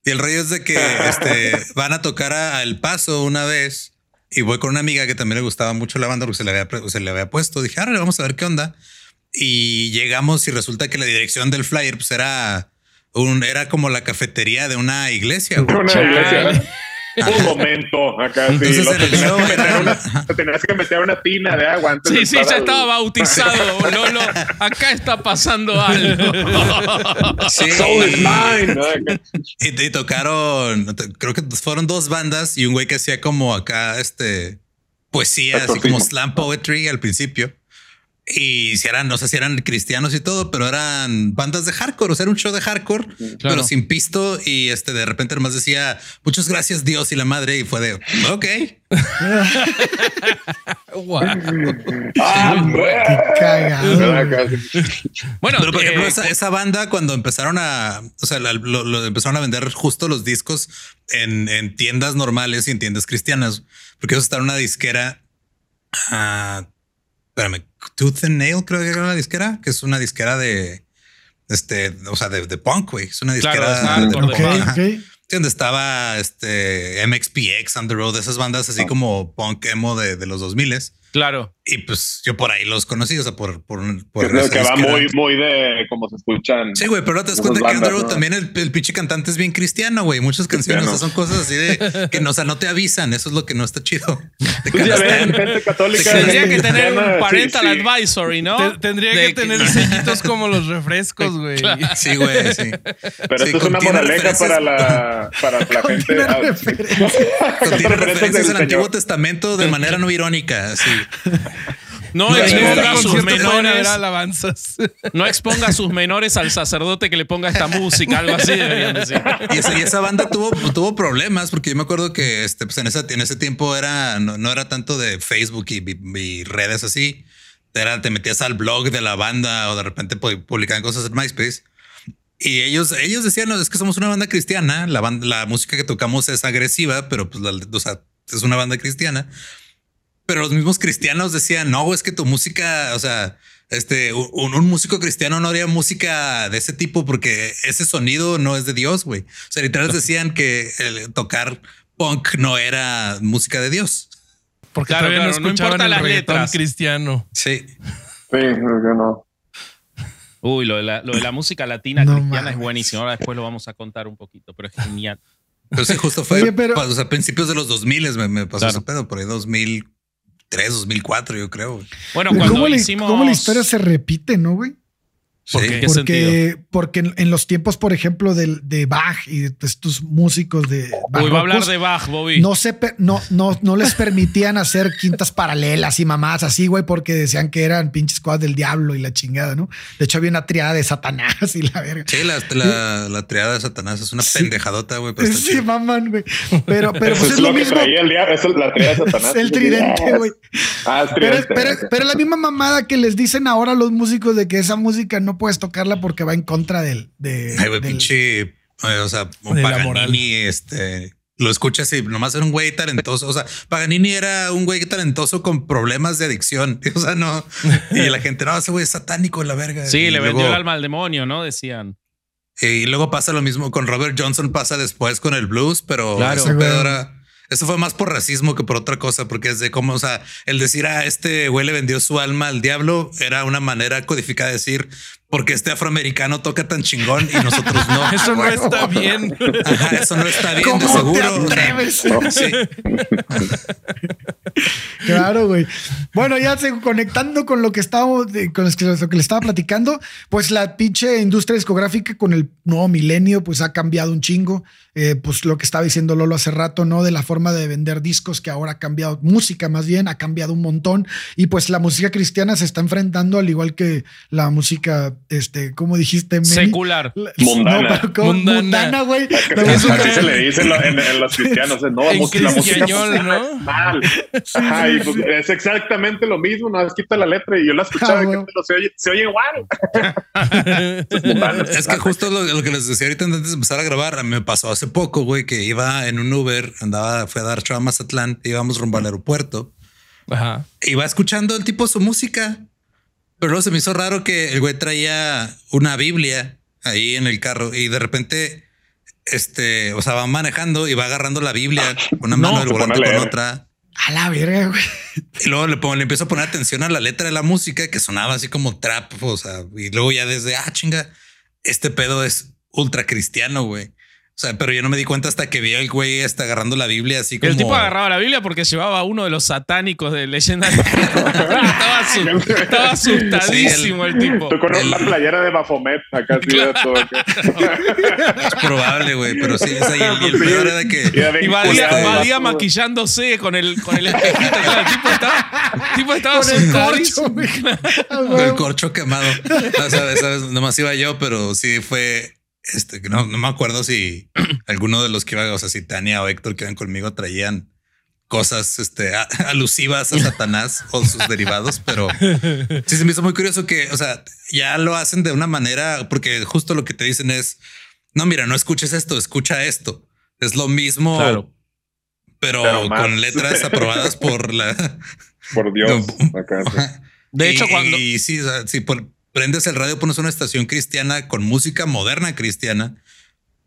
Y el rollo es de que este, van a tocar a El Paso una vez y voy con una amiga que también le gustaba mucho la banda porque se le había, se le había puesto. Dije, ahora vamos a ver qué onda. Y llegamos y resulta que la dirección del flyer pues era, un, era como la cafetería de una iglesia. güey. Una iglesia. Un momento acá. Entonces, sí, lo- en te, el tenías que meter una, te tenías que meter una tina de agua antes Sí, de sí, ya estaba bautizado. Lolo, acá está pasando algo. Sí. Soul is mine. Y, y tocaron, creo que fueron dos bandas y un güey que hacía como acá, este, poesía, así como slam poetry al principio. Y si eran, no sé si eran cristianos y todo, pero eran bandas de hardcore, o sea, era un show de hardcore, pero sin pisto. Y este, de repente nomás decía, muchas gracias Dios y la madre. Y fue de, ok. [laughs] Ah. Bueno, Pero por eh, ejemplo, esa, esa banda cuando empezaron a, o sea, la- lo, lo empezaron a vender justo los discos en, en tiendas normales y en tiendas cristianas, porque ellos estaban en una disquera, ah, espérame, Tooth and Nail creo que era una disquera, que es una disquera de, este, o sea, de, de punk, güey, es una Claro, disquera es de, punk, donde estaba este MXPX, On the Road, esas bandas así como punk emo de, de los 2000 claro. y pues yo por ahí los conocí, o sea, por, por, por Creo que va disquera. muy, muy de como se escuchan. Sí, güey, pero te das cuenta que bandas, Andrew ¿no? también el, el pinche cantante es bien cristiano, güey. Muchas canciones o sea, son cosas así de que no, o sea, no te avisan. Eso es lo que no está chido. Te Pues ya ven, gente católica. Tendría que tener un parental sí, sí. advisory, ¿no? Te- tendría De que tener sellitos como los refrescos, [laughs] güey. Sí, güey, sí. Pero Sí, esto es una moraleja para la, para la gente. Contiene ah, referencias. Contiene referencias al Antiguo. Testamento de manera no irónica. Sí. [laughs] No exponga no, sus menores. alabanzas. No exponga a sus menores al sacerdote que le ponga esta música, algo así deberían decir. Y esa, y esa banda tuvo, tuvo problemas porque yo me acuerdo que este, pues en, esa, en ese tiempo era, no, no era tanto de Facebook y, y- y redes así. Era, te metías al blog de la banda o de repente pu- publicaban cosas en MySpace. Y ellos, ellos decían, no, es que somos una banda cristiana. La, banda, la música que tocamos es agresiva, pero pues la, o sea, es una banda cristiana. Pero los mismos cristianos decían, no, es que tu música, o sea, este, un, un músico cristiano no haría música de ese tipo porque ese sonido no es de Dios, güey. O sea, literal decían que el tocar punk no era música de Dios. Porque Claro, todavía claro, no importa el las letras. cristiano. Sí. Sí, yo no. Uy, lo de la, lo de la [laughs] música latina No cristiana es buenísimo. Ahora después lo vamos a contar un poquito, pero es genial. Pero sí, justo fue Oye, pero- o sea, a principios de los 2000 me, me pasó Claro. ese pedo, por ahí 2003, 2004, yo creo. Bueno, cuando ¿Cómo, la, hicimos. cómo la historia se repite, no, güey? ¿Por Sí. qué? ¿Qué sentido? Porque, porque en, en los tiempos, por ejemplo, del- de, Bach y de estos músicos de Uy, va a hablar de Bach, Bobby. no, se, no, no, no les permitían hacer quintas paralelas y mamás así, güey, porque decían que eran pinches cosas del diablo y la chingada, ¿no? De hecho, había una triada de Satanás y la verga. Sí, la, la, la triada de Satanás es una pendejadota, güey. pero Sí, maman, güey. Pero, pero pues es es lo lo que mismo. traía el diablo. Eso es la tríada de Satanás. Es el tridente, güey. Ah, es Pero, tridente. pero, pero la misma mamada que les dicen ahora a los músicos de que esa música no puedes tocarla porque va en contra del. De, Ay, güey, del- pinche. eh, o sea, Paganini, este. Lo escuchas y nomás era un güey talentoso. O sea, Paganini era un güey talentoso con problemas de adicción. [laughs] O sea, no. Y la gente, no, ese güey es satánico, la verga. Sí, Y le vendió el alma al demonio, ¿no? Decían. Y luego pasa lo mismo con Robert Johnson, pasa después con el blues, pero Claro. ese pedo era- Eso fue más por racismo que por otra cosa, porque es de cómo, o sea, el decir a este güey le vendió su alma al diablo era una manera codificada de decir porque este afroamericano toca tan chingón y nosotros no. [laughs] Eso no está bien. Ajá, eso no está bien, ¿Cómo de te seguro. atreves? Sí. [laughs] Claro, güey. Bueno, ya se- conectando con lo que estábamos, con lo que le estaba platicando, pues la pinche industria discográfica con el nuevo milenio, pues ha cambiado un chingo. Eh, pues lo que estaba diciendo Lolo hace rato, ¿no? De la forma de vender discos que ahora ha cambiado, música más bien, ha cambiado un montón. Y pues la música cristiana se está enfrentando, al igual que la música, este, ¿cómo dijiste? Meni? Secular. La- Mundana. No, pero ¿cómo? Mundana. Mundana, güey. La Así música- se le dice en, lo- en- en los cristianos. ¿eh? No, En la música cristiañol, cristiana ¿no? es mal. Ajá, y pues es exactamente lo mismo. No, quita la letra y yo la escuchaba Ah, y que, se oye, se oye igual. [laughs] Es. Es que justo lo, lo que les decía ahorita antes de empezar a grabar, me pasó hace poco, güey, que iba en un Uber, andaba, fue a dar show a Mazatlán, íbamos rumbo al aeropuerto. Ajá. Iba escuchando el tipo su música, pero luego se me hizo raro que el güey traía una Biblia ahí en el carro y de repente, este, o sea, va manejando y va agarrando la Biblia [laughs] con una No, mano del se pone volante con otra. A la verga, güey. Y luego le, pongo, le empiezo a poner atención a la letra de la música que sonaba así como trap, o sea, y luego ya desde, ah, chinga, este pedo es ultra cristiano, güey. O sea, pero yo no me di cuenta hasta que vi al güey está agarrando la Biblia así como... El tipo agarraba la Biblia porque llevaba a uno de los satánicos de leyenda. [laughs] estaba, asu- estaba asustadísimo el tipo. Tú con El- una playera de Bafomet acá así de todo. acá. Es probable, güey, pero sí, sea, y el, peor era que... Y de bien Y Badía, vato. maquillándose con el, con el espejito. Claro, el tipo estaba, el tipo estaba Con el corcho, Con el corcho quemado. No, vez nomás iba yo, pero sí fue. Este, que no, no me acuerdo si [clears throat] alguno de los que iba, o sea, si Tania o Héctor que iban conmigo traían cosas este, a- [laughs] alusivas a Satanás o sus derivados, pero sí se me hizo muy curioso que, o sea, ya lo hacen de una manera, porque justo lo que te dicen es, no, mira, no escuches esto, escucha esto. Es lo mismo, Claro. pero, con letras aprobadas por la... Por [laughs] Dios. No, acá, [laughs] sí. De hecho, Y- cuando. Y sí, o sea, si pon- prendes el radio, pones una estación cristiana con música moderna cristiana,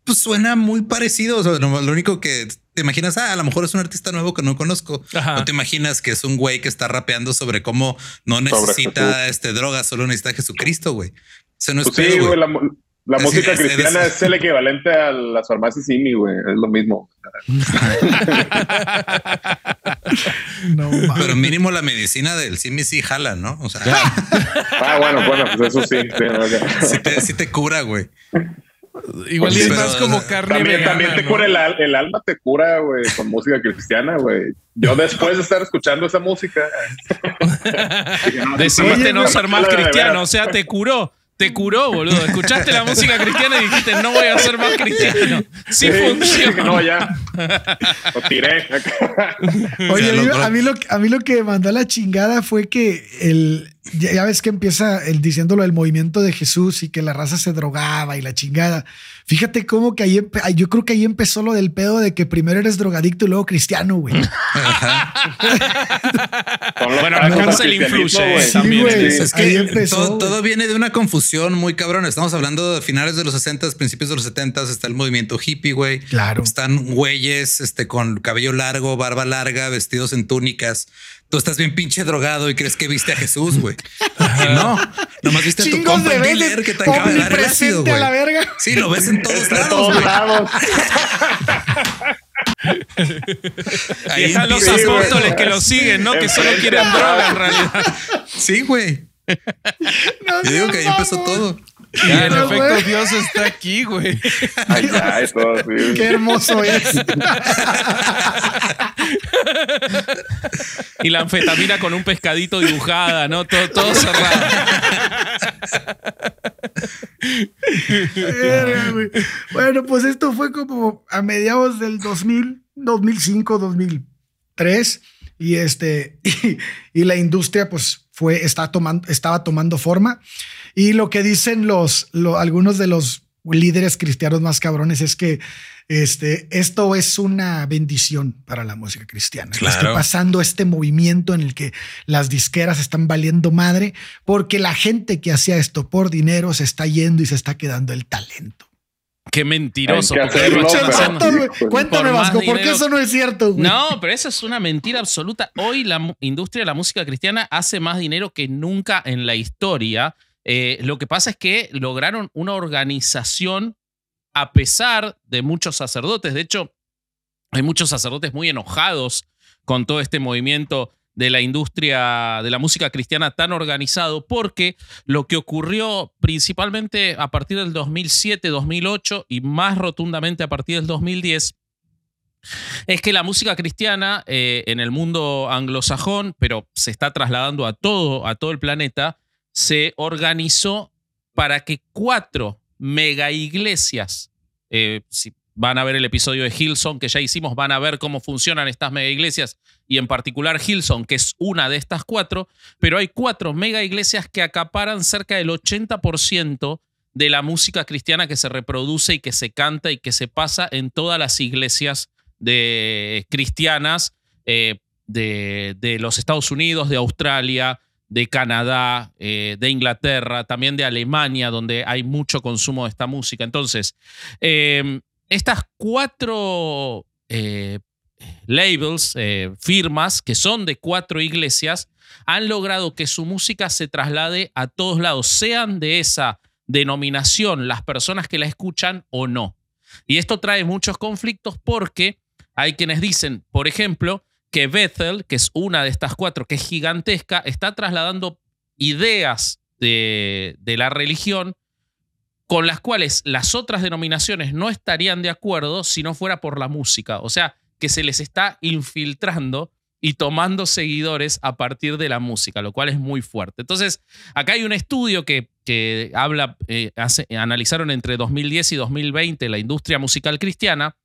pues suena muy parecido. O sea, lo único que te imaginas, ah, a lo mejor es un artista nuevo que no conozco. Ajá. No te imaginas que es un güey que está rapeando sobre cómo no necesita este droga, solo necesita a Jesucristo, güey. Eso no es Pues sí, pedo, güey. güey. La, mu- la Es- música es- cristiana es- es el equivalente a las farmacias IMI, güey. Es lo mismo. [laughs] No, mames. Pero mínimo la medicina del Simi sí jala, ¿no? O sea, [laughs] Ah, bueno, bueno, pues eso sí. sí, sí, te, sí te cura, güey. Igual Sí, es más como carne También, vegana, también te ¿no? cura el, el alma, te cura, güey, con música cristiana, güey. Yo después de estar escuchando esa música, [laughs] dije, no, ser más cristiano, o sea, te curó. Te curó, boludo. Escuchaste la música cristiana y dijiste, no voy a ser más cristiano. Sí, funciona. No, ya. [laughs] Lo tiré. Oye, a mí, lo- a mí lo, a mí lo que mandó a la chingada fue que el. Ya, ya ves que empieza el diciéndolo del movimiento de Jesús y que la raza se drogaba y la chingada. Fíjate cómo que ahí yo creo que ahí empezó lo del pedo de que primero eres drogadicto y luego cristiano, güey. Bueno, la cárcel influye, eh, Sí, también. güey. es- Es Ahí que empezó, todo viene de una confusión muy cabrón. Estamos hablando de finales de los 60, principios de los 70, está el movimiento hippie, güey. Claro. Están güeyes este, con cabello largo, barba larga, vestidos en túnicas. Tú estás bien pinche drogado y crees que viste a Jesús, güey. [laughs] No, nomás viste a tu compa de dealer que te acaba de dar el ácido, güey. Sí, lo ves en [laughs] todos Está en lados, todos lados. [laughs] Y Ahí están los apóstoles que lo siguen, ¿no? Que solo quieren droga en realidad. Sí, güey. No Yo digo que ahí empezó todo. Y en efecto. Dios está aquí, güey. Ay, ya, eso, sí. Qué hermoso es. Y la anfetamina con un pescadito dibujada, ¿no? Todo, todo cerrado. Bueno, pues esto fue como a mediados del 2000, 2005, 2003 y este y, y la industria pues fue está tomando estaba tomando forma y lo que dicen los lo- algunos de los líderes cristianos más cabrones es que este, esto es una bendición para la música cristiana. Claro. pasando este movimiento en el que las disqueras están valiendo madre porque la gente que hacía esto por dinero se está yendo y se está quedando el talento. Qué mentiroso. Que hacerlo, pero- Cuéntame, Vasco, ¿por qué eso no es cierto? güey? No, pero eso es una mentira absoluta. Hoy la industria de la música cristiana hace más dinero que nunca en la historia. Eh, lo que pasa es que lograron una organización a pesar de muchos sacerdotes. De hecho, hay muchos sacerdotes muy enojados con todo este movimiento de la industria de la música cristiana tan organizado, porque lo que ocurrió principalmente a partir del 2007, 2008 y más rotundamente a partir del 2010 es que la música cristiana eh, en el mundo anglosajón, pero se está trasladando a todo, a todo el planeta, se organizó para que cuatro mega iglesias, eh, si van a ver el episodio de Hillsong que ya hicimos, van a ver cómo funcionan estas mega iglesias y en particular Hillsong, que es una de estas cuatro, pero hay cuatro mega iglesias que acaparan cerca del 80% de la música cristiana que se reproduce y que se canta y que se pasa en todas las iglesias cristianas eh, de, los Estados Unidos, de Australia, de Canadá, eh, de Inglaterra, también de Alemania, donde hay mucho consumo de esta música. Entonces, eh, estas cuatro labels, eh, firmas, que son de cuatro iglesias, han logrado que su música se traslade a todos lados, sean de esa denominación las personas que la escuchan o no. Y esto trae muchos conflictos porque hay quienes dicen, por ejemplo, que Bethel, que es una de estas cuatro, que es gigantesca, está trasladando ideas de, de la religión con las cuales las otras denominaciones no estarían de acuerdo si no fuera por la música. O sea, que se les está infiltrando y tomando seguidores a partir de la música, lo cual es muy fuerte. Entonces, acá hay un estudio que, que habla, eh, hace- analizaron entre 2010 y 2020 la industria musical cristiana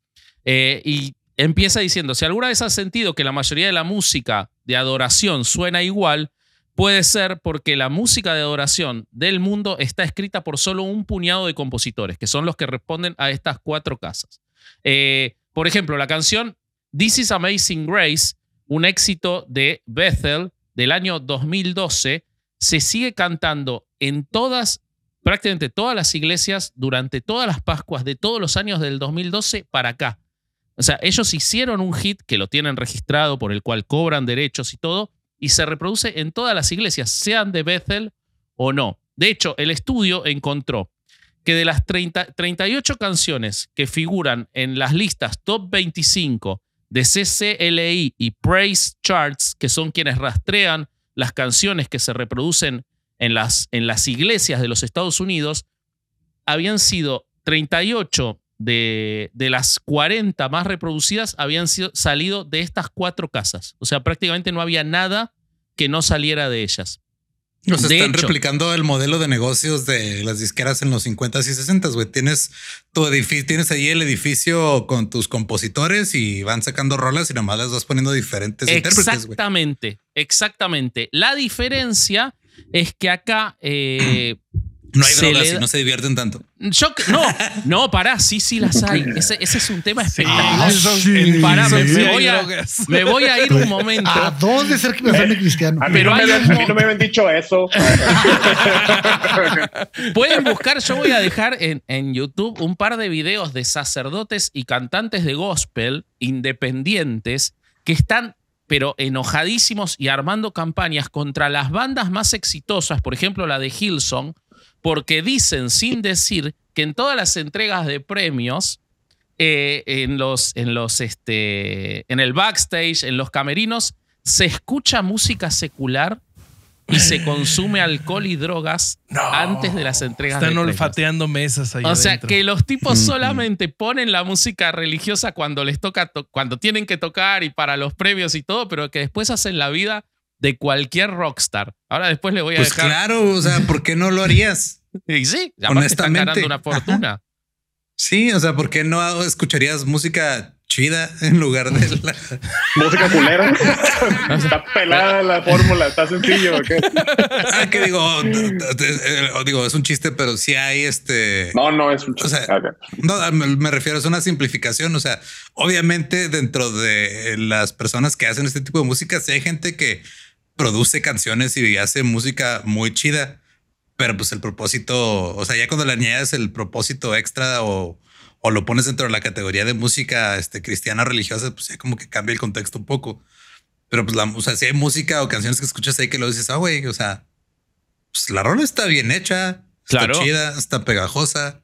eh, y empieza diciendo, si alguna vez has sentido que la mayoría de la música de adoración suena igual, puede ser porque la música de adoración del mundo está escrita por solo un puñado de compositores, que son los que responden a estas cuatro casas. Eh, por ejemplo, la canción This is Amazing Grace, un éxito de Bethel del año 2012, se sigue cantando en todas, prácticamente todas las iglesias durante todas las Pascuas de todos los años del 2012 para acá. O sea, ellos hicieron un hit que lo tienen registrado, por el cual cobran derechos y todo, y se reproduce en todas las iglesias, sean de Bethel o no. De hecho, el estudio encontró que de las 30 38 canciones que figuran en las listas top 25 de CCLI y Praise Charts, que son quienes rastrean las canciones que se reproducen en las, en las iglesias de los Estados Unidos, habían sido 38 de, de las 40 más reproducidas, habían salido de estas cuatro casas. O sea, prácticamente no había nada que no saliera de ellas. O sea, De están hecho- replicando el modelo de negocios de las disqueras en los 50 y 60, güey. Tienes tu edificio, tienes ahí el edificio con tus compositores y van sacando rolas y nomás las vas poniendo diferentes intérpretes, güey. Exactamente, exactamente. La diferencia es que acá eh, No hay se drogas y no se divierten tanto. Yo, no, no, pará, sí, sí las hay. [laughs] Ese, ese es un tema Ah, espectacular. sí, Pará, me, sí, me sí, voy a, drogas. me voy a ir un [laughs] momento. ¿A dónde ser que me ofende cristiano? A mí, Pero no me, un a mí no me habían dicho eso. [laughs] Pueden buscar, yo voy a dejar en, en YouTube un par de videos de sacerdotes y cantantes de gospel independientes que están, pero enojadísimos y armando campañas contra las bandas más exitosas, por ejemplo la de Hillsong, porque dicen sin decir que en todas las entregas de premios, eh, en los, en los, este, en el backstage, en los camerinos, se escucha música secular y se consume alcohol y drogas No. antes de las entregas Están de premios. olfateando mesas ahí O sea, adentro. que los tipos Mm. solamente ponen la música religiosa cuando les toca, to- cuando tienen que tocar y para los premios y todo, pero que después hacen la vida de cualquier rockstar. Ahora después le voy a Pues dejar. claro, o sea, ¿por qué no lo harías? [laughs] Y sí, aparte están honestamente. ganando una fortuna. Sí, o sea, ¿por qué no escucharías música chida en lugar de la... [laughs] Música culera. [laughs] está pelada la fórmula, está sencillo. ¿o qué? Ah, que digo, digo, es un chiste, pero sí hay este... No, no es un O sea. No, me, me refiero, es una simplificación. O sea, obviamente dentro de las personas que hacen este tipo de música, sí hay gente que produce canciones y hace música muy chida, pero pues el propósito, o sea, ya cuando le añades el propósito extra o, o lo pones dentro de la categoría de música este, cristiana religiosa, pues ya como que cambia el contexto un poco. Pero pues la, o sea, si hay música o canciones que escuchas ahí que lo dices, ah, güey, o sea, pues la rola está bien hecha, está Claro. chida, está pegajosa.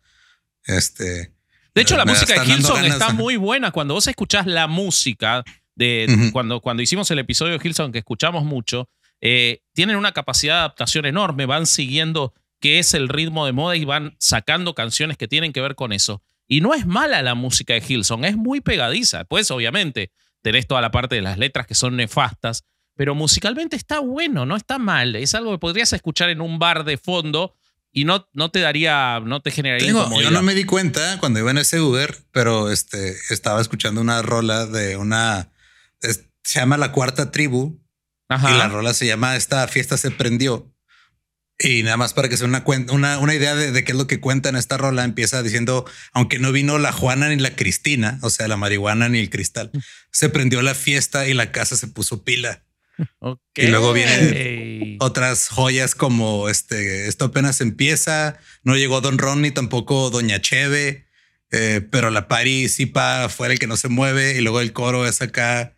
Este, De hecho, la música de Hilson está muy buena. Cuando vos escuchás la música de cuando, cuando hicimos el episodio de Hilson, que escuchamos mucho, eh, tienen una capacidad de adaptación enorme. Van siguiendo qué es el ritmo de moda y van sacando canciones que tienen que ver con eso. Y no es mala la música de Hilson, es muy pegadiza. Pues, obviamente, tenés toda la parte de las letras que son nefastas, pero musicalmente está bueno, no está mal. Es algo que podrías escuchar en un bar de fondo y no, no te daría, no te generaría Tengo- yo no me di cuenta cuando iba en ese Uber, pero este estaba escuchando una rola de una es- se llama La Cuarta Tribu Ajá. y la rola se llama Esta fiesta se prendió. Y nada más para que sea una, una, una idea de, de qué es lo que cuenta en esta rola, empieza diciendo, aunque no vino la Juana ni la Cristina, o sea, la marihuana ni el cristal, se prendió la fiesta y la casa se puso pila. Ok. Y luego viene otras joyas como este, esto apenas empieza, no llegó Don Ron ni tampoco Doña Cheve, eh, pero la pari sí pa fuera el que no se mueve y luego el coro es acá,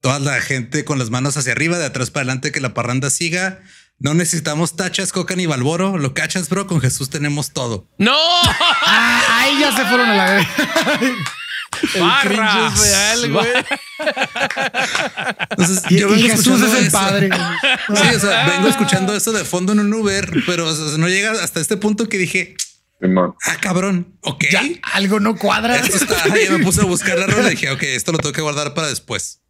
toda la gente con las manos hacia arriba, de atrás para adelante, que la parranda siga. No necesitamos tachas, coca ni balboro. Lo cachas, bro. Con Jesús tenemos todo. ¡No! Ah, ahí ya se fueron a la vez. ¡Barras! [laughs] cringe es real, güey. Entonces, Y, yo y vengo Jesús escuchando es el eso. padre. [laughs] Sí, o sea, vengo escuchando eso de fondo en un Uber, pero o sea, no llega hasta este punto que dije, ah, cabrón, ok. Ya, algo no cuadra. Esto está, ya me puse a buscar la rola y dije, ok, esto lo tengo que guardar para después.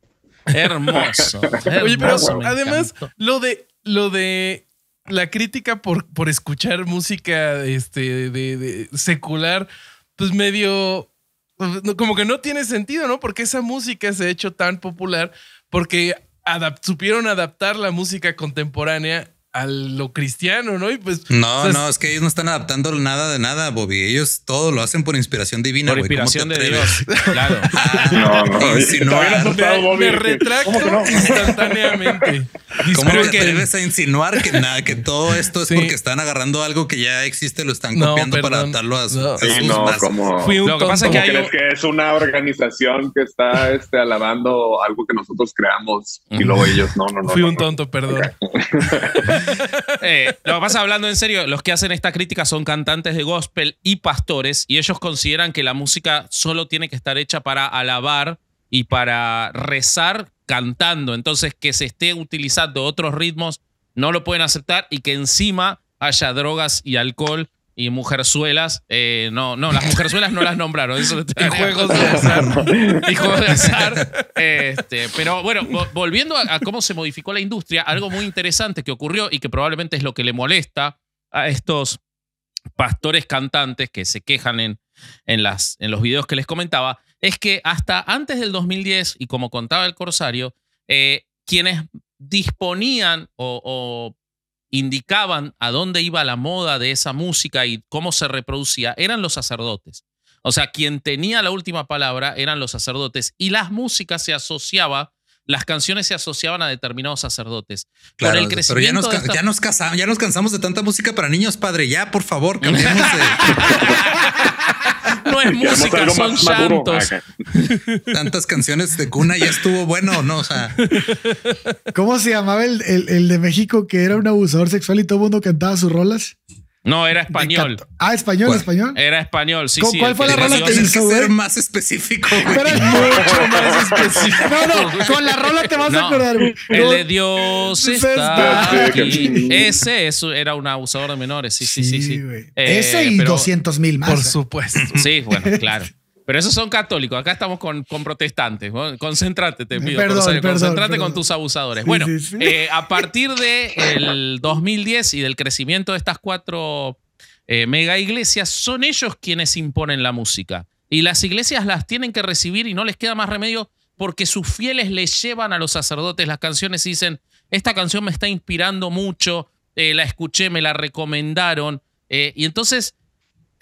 Hermoso. Oye, pero hermoso, además, encantó. lo de lo de la crítica por, por escuchar música este, de, de secular, pues medio. Como que no tiene sentido, ¿no? Porque esa música se ha hecho tan popular porque supieron adaptar la música contemporánea a lo cristiano, ¿no? Y pues. No, o sea, no, es que ellos no están adaptando nada de nada, Bobby. Ellos todo lo hacen por inspiración divina. Por güey. ¿Cómo te inspiración de atreves? Dios. Claro. [laughs] No, no. Insinuar. Asustado, Bobby. Me ¿Cómo que no? instantáneamente. ¿Cómo te Disculpen. atreves a insinuar que nada, que todo esto es Sí. porque están agarrando algo que ya existe, lo están No, copiando para perdón. adaptarlo a, su- No. a Sí, sus no, masas? como. Fui un Lo que pasa es que ¿Cómo hay crees que es una organización que está este, alabando algo que nosotros creamos y luego ellos no, no, no. Fui no, un no. tonto, perdón. [laughs] Eh, lo que pasa, hablando en serio, los que hacen esta crítica son cantantes de gospel y pastores, y ellos consideran que la música solo tiene que estar hecha para alabar y para rezar cantando. Entonces, que se esté utilizando otros ritmos no lo pueden aceptar y que encima haya drogas y alcohol y mujerzuelas. Eh, no, no, las mujerzuelas no las nombraron. Eso [laughs] Y juegos de azar. [laughs] y juegos de azar. Este, pero bueno, vo- volviendo a, a cómo se modificó la industria, algo muy interesante que ocurrió y que probablemente es lo que le molesta a estos pastores cantantes que se quejan en, en, las, en los videos que les comentaba, es que hasta antes del 2010, y como contaba el Corsario, eh, quienes disponían o, o indicaban a dónde iba la moda de esa música y cómo se reproducía eran los sacerdotes. O sea, quien tenía la última palabra eran los sacerdotes y las músicas se asociaba, las canciones se asociaban a determinados sacerdotes. Claro, Con el pero ya crecimiento nos, esta- ya, nos casa- ya nos cansamos de tanta música para niños, padre. Ya, por favor, [laughs] cambiemos de no es música, son más llantos. Tantas canciones de cuna. Ya estuvo bueno, ¿no? O sea, ¿Cómo se llamaba el, el- el de México que era un abusador sexual y todo el mundo cantaba sus rolas? No, era español. Ah, español, ¿Cuál? español. Era español, sí, ¿Cu- sí. cuál fue la rola que Tienes que hizo, ser güey? más específico, güey. Pero [laughs] mucho más específico. No, no, [laughs] con la rola te vas a acordar, güey. El de Dios está está aquí. aquí. Ese eso era un abusador de menores, sí, sí, sí. sí. güey. Eh, Ese y pero- 200 mil más. Por ¿eh? supuesto. Sí, bueno, claro. [laughs] Pero esos son católicos. Acá estamos con, con protestantes. Concéntrate, te pido. Perdón, perdón, Concéntrate perdón. con tus abusadores. Sí, bueno, sí, sí. eh, a partir del 2010 [laughs] y del crecimiento de estas cuatro eh, mega iglesias, son ellos quienes imponen la música. Y las iglesias las tienen que recibir y no les queda más remedio porque sus fieles les llevan a los sacerdotes las canciones y dicen, esta canción me está inspirando mucho, eh, la escuché, me la recomendaron. eh, y entonces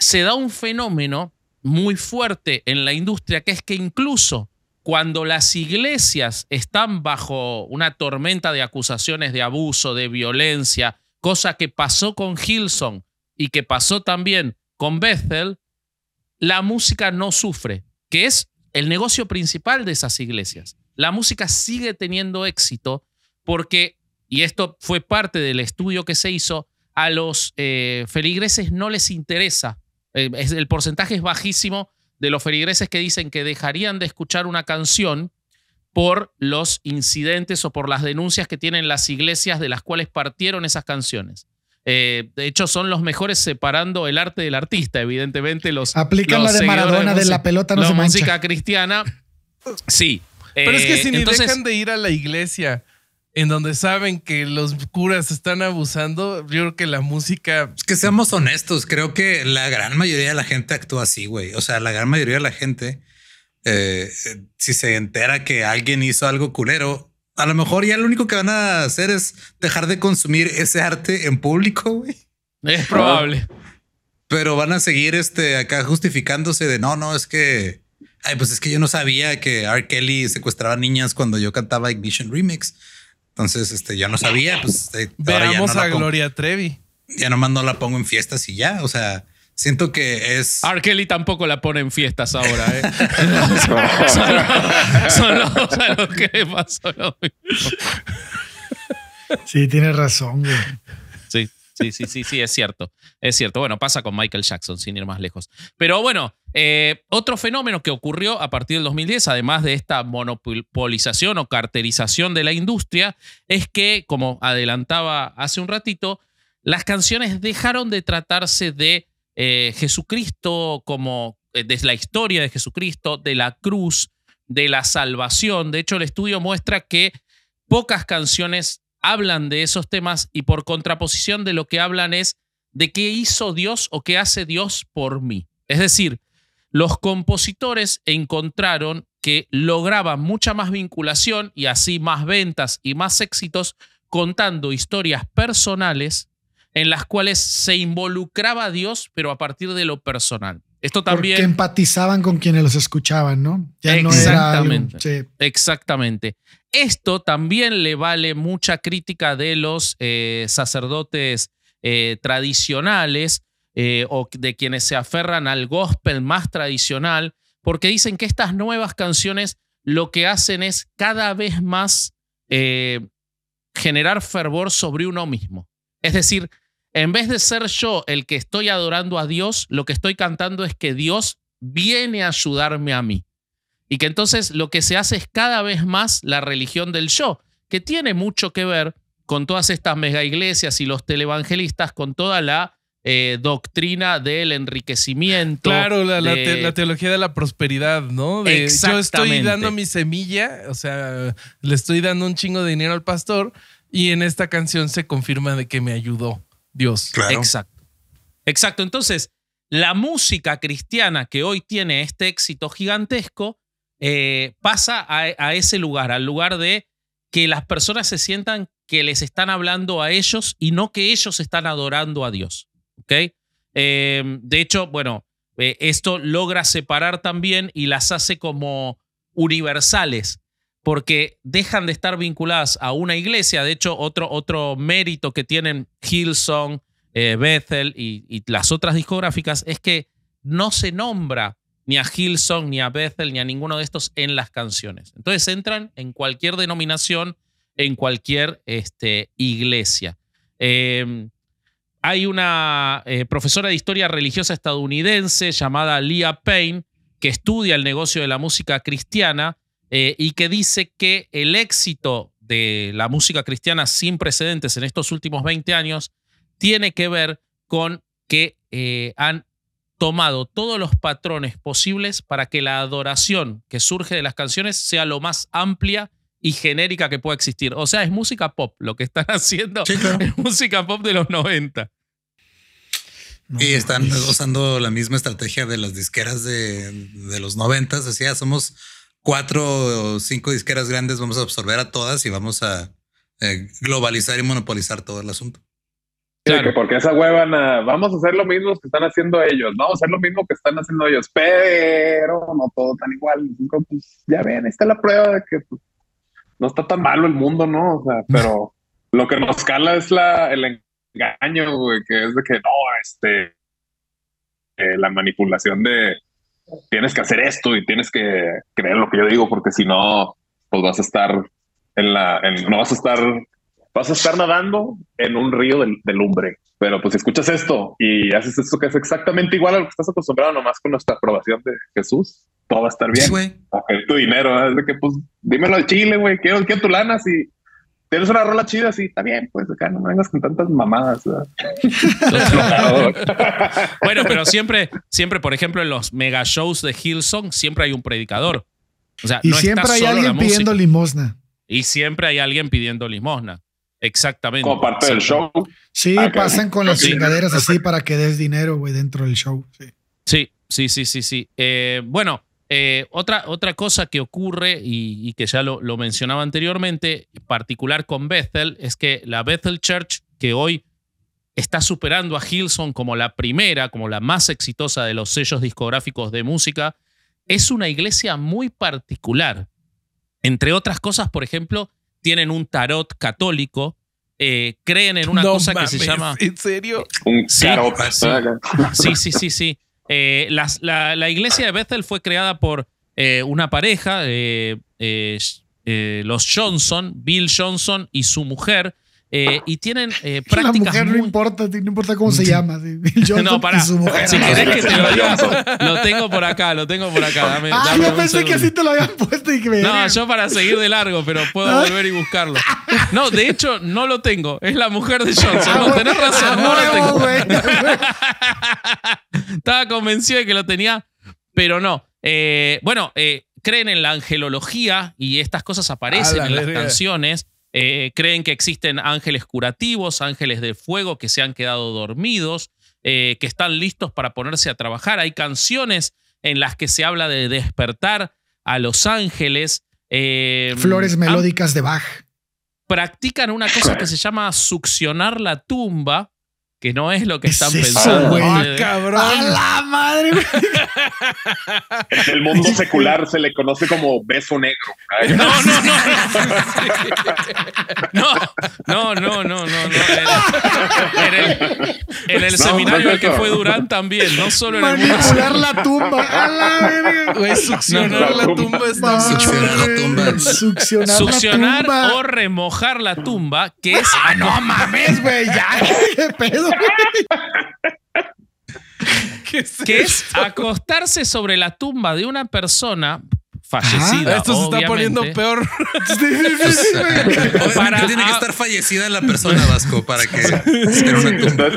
se da un fenómeno muy fuerte en la industria, que es que incluso cuando las iglesias están bajo una tormenta de acusaciones de abuso, de violencia, cosa que pasó con Hillsong y que pasó también con Bethel, la música no sufre, que es el negocio principal de esas iglesias. La música sigue teniendo éxito porque, y esto fue parte del estudio que se hizo, a los eh, feligreses no les interesa. Eh, es- el porcentaje es bajísimo de los feligreses que dicen que dejarían de escuchar una canción por los incidentes o por las denuncias que tienen las iglesias de las cuales partieron esas canciones. Eh, de hecho, son los mejores separando el arte del artista, evidentemente. Los, Aplican los la de Maradona de la pelota no la se mancha. música cristiana. Sí. Pero es que Eh, si ni entonces, dejan de ir a la iglesia en donde saben que los curas están abusando, yo creo que la música Es que seamos honestos, creo que la gran mayoría de la gente actúa así, güey. O sea, la gran mayoría de la gente, eh, eh, si se entera que alguien hizo algo culero, a lo mejor ya lo único que van a hacer es dejar de consumir ese arte en público, güey. es probable. Pero van a seguir este acá justificándose de no, no, es que, ay, pues es que yo no sabía que R. Kelly secuestraba niñas cuando yo cantaba Ignition Remix. Entonces, este, yo no sabía, pues ahora ya veamos no la a pongo- Gloria Trevi. ya nomás no la pongo en fiestas y ya. O sea, siento que es. R. Kelly tampoco la pone en fiestas ahora, ¿eh? [laughs] son, los, son los a los que pasó lo mismo. Sí, tienes razón, güey. Sí, sí, sí, sí, sí, es cierto. Es cierto. Bueno, pasa con Michael Jackson, sin ir más lejos. Pero bueno, eh, otro fenómeno que ocurrió a partir del 2010, además de esta monopolización o carterización de la industria, es que, como adelantaba hace un ratito, las canciones dejaron de tratarse de eh, Jesucristo como eh, de la historia de Jesucristo, de la cruz, de la salvación. De hecho, el estudio muestra que pocas canciones hablan de esos temas y por contraposición de lo que hablan es de qué hizo Dios o qué hace Dios por mí. Es decir, los compositores encontraron que lograban mucha más vinculación y así más ventas y más éxitos contando historias personales en las cuales se involucraba a Dios, pero a partir de lo personal. Esto Porque también... empatizaban con quienes los escuchaban, ¿no? Ya no era algo- Exactamente. sí. Exactamente. Esto también le vale mucha crítica de los eh, sacerdotes eh, tradicionales eh, o de quienes se aferran al gospel más tradicional, porque dicen que estas nuevas canciones lo que hacen es cada vez más eh, generar fervor sobre uno mismo. Es decir, en vez de ser yo el que estoy adorando a Dios, lo que estoy cantando es que Dios viene a ayudarme a mí. Y que entonces lo que se hace es cada vez más la religión del yo, que tiene mucho que ver con todas estas mega iglesias y los televangelistas, con toda la eh, doctrina del enriquecimiento. Claro, la, la de- te- la teología de la prosperidad, ¿no? De, yo estoy Exactamente. dando mi semilla, o sea, le estoy dando un chingo de dinero al pastor y en esta canción se confirma de que me ayudó Dios. Claro. Exacto. Exacto. Entonces, la música cristiana que hoy tiene este éxito gigantesco eh, pasa a, a ese lugar, al lugar de que las personas se sientan que les están hablando a ellos y no que ellos están adorando a Dios. Eh, de hecho, bueno, eh, esto logra separar también y las hace como universales porque dejan de estar vinculadas a una iglesia. De hecho, otro, otro mérito que tienen Hillsong, eh, Bethel y, y las otras discográficas es que no se nombra ni a Hillsong, ni a Bethel, ni a ninguno de estos en las canciones. Entonces entran en cualquier denominación, en cualquier este, iglesia. Eh, hay una eh, profesora de historia religiosa estadounidense llamada Leah Payne que estudia el negocio de la música cristiana eh, y que dice que el éxito de la música cristiana sin precedentes en estos últimos 20 años tiene que ver con que eh, han tomado todos los patrones posibles para que la adoración que surge de las canciones sea lo más amplia y genérica que pueda existir. O sea, es música pop. Lo que están [laughs] haciendo Sí, claro. es música pop de los 90. No, Y están mames. usando la misma estrategia de las disqueras de, de los noventas. Decía, somos cuatro o cinco disqueras grandes, vamos a absorber a todas y vamos a eh, globalizar y monopolizar todo el asunto. Sí, Claro. que porque esa hueva, na- vamos a hacer lo mismo que están haciendo ellos, vamos a hacer lo mismo que están haciendo ellos, pero no todo tan igual. Pues, ya ven, ahí está la prueba de que pues, no está tan malo el mundo, ¿no? O sea, [laughs] pero lo que nos cala es la, el engaño, güey, que es de que no, este, eh, la manipulación de tienes que hacer esto y tienes que creer lo que yo digo, porque si no, pues vas a estar en la, en- no vas a estar vas a estar nadando en un río de, de lumbre. Pero pues si escuchas esto y haces esto que es exactamente igual a lo que estás acostumbrado, nomás con nuestra aprobación de Jesús, todo va a estar bien. Sí, güey. A ver tu dinero, es de que pues dímelo de Chile, güey, quiero, quiero tu lana, si tienes una rola chida, sí, está bien, pues acá no me vengas con tantas mamadas. [laughs] Bueno, pero [laughs] siempre, siempre, por ejemplo, en los mega shows de Hillsong, siempre hay un predicador. O sea, Y no siempre está hay solo alguien pidiendo limosna. Y siempre hay alguien pidiendo limosna. Exactamente. Como parte del show. Sí, Ah, pasan con las Sí. chingaderas así para que des dinero, güey, dentro del show. Sí. Sí, sí, sí, sí, sí. Eh, bueno, eh, otra, otra cosa que ocurre y, y que ya lo, lo mencionaba anteriormente, particular con Bethel, es que la Bethel Church, que hoy está superando a Hillsong como la primera, como la más exitosa de los sellos discográficos de música, es una iglesia muy particular. Entre otras cosas, por ejemplo, tienen un tarot católico, eh, creen en una No cosa que se llama... ¿En serio? Un Sí. sí. Sí, sí, sí, sí. Eh, la, la iglesia de Bethel fue creada por eh, una pareja, eh, eh, eh, los Johnson, Bill Johnson y su mujer, eh, y tienen eh, [laughs] La prácticas mujer no muy- importa, no importa cómo se llama. sí. [laughs] Bill [laughs] Johnson No, pará. y su mujer. Si querés que te lo diga, lo tengo por acá, lo tengo por acá. Dame, Ah, dame yo pensé que así te lo habían puesto y que me No, yo para seguir de largo, pero puedo Ah. volver y buscarlo. No, de hecho, no lo tengo. Es la mujer de Johnson. Ah, No, tenés razón, no lo tengo. güey. Estaba convencido de que lo tenía, pero no. Eh, bueno, eh, creen en la angelología y estas cosas aparecen A la en las canciones. Eh, creen que existen ángeles curativos, ángeles de fuego que se han quedado dormidos, eh, que están listos para ponerse a trabajar. Hay canciones en las que se habla de despertar a los ángeles. eh, Flores melódicas de Bach. practican una cosa que se llama succionar la tumba, que no es lo que ¿Qué están es eso, pensando. güey? Ah, ustedes. cabrón. ¡A la madre! güey! En [laughs] el mundo secular se le conoce como beso negro. Ay, No, no, no. No, [laughs] no, no, no, no. no. En el, en el No, seminario no que eso. fue Durán también, no solo en el mundo. Manipular la tumba. ¡A la verga! Güey, succionar la tumba está Succionar la tumba. Succionar, Succionar la tumba. o remojar la tumba, que es. Ah, no [laughs] mames, güey, ya. ¿Qué pedo? [laughs] ¿Qué es que es acostarse sobre la tumba de una persona fallecida. Esto se está poniendo peor. [laughs] [laughs] Para- tiene que ah. estar fallecida la persona, Vasco, para que esté en una tumba.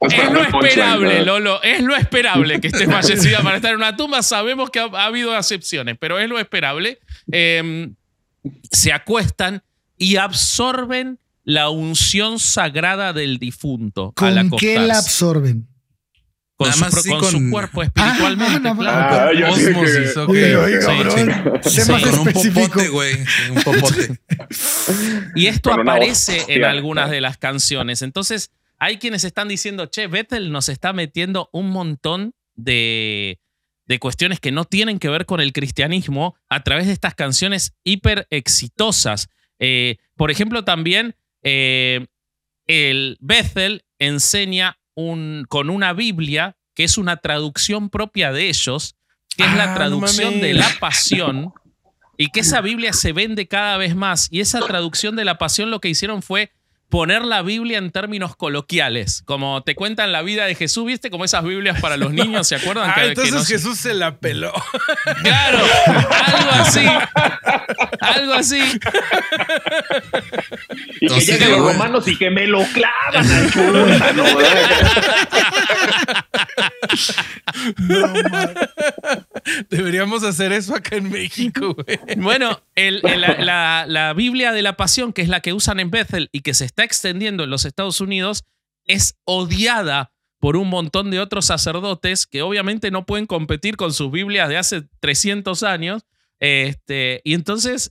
Es lo esperable. Lolo. Es lo esperable que esté fallecida para estar en una tumba. Sabemos que ha, ha habido excepciones, pero es lo esperable. Eh, se acuestan y absorben la unción sagrada del difunto al ¿Con qué la absorben? con, su, así con con- su cuerpo espiritualmente. Ah, no, claro. Ah, yo dije que- Osmosis, ok. Oye, oye, Sí, cabrón. sí. Sé Sí. más Con un popote, güey. Un popote. [laughs] Y esto aparece en algunas de las canciones. Entonces, hay quienes están diciendo, che, Bethel nos está metiendo un montón de, de cuestiones que no tienen que ver con el cristianismo a través de estas canciones hiper exitosas. Eh, por ejemplo, también eh, el Bethel enseña un, con una Biblia que es una traducción propia de ellos, que es Ah, la no traducción de la pasión y que esa Biblia se vende cada vez más. Y esa traducción de la pasión lo que hicieron fue poner la Biblia en términos coloquiales, como te cuentan la vida de Jesús, ¿viste? Como esas Biblias para los niños, ¿se acuerdan? Ah, Que- que entonces no Jesús se la peló. Claro, algo así. Algo así. Y que Entonces, lleguen los romanos y que me lo clavan al chuta, ¿no? Deberíamos hacer eso acá en México, güey. Bueno, la, Biblia de la Pasión, que es la que usan en Bethel y que se está extendiendo en los Estados Unidos, es odiada por un montón de otros sacerdotes que obviamente no pueden competir con sus Biblias de hace 300 años. Este, y entonces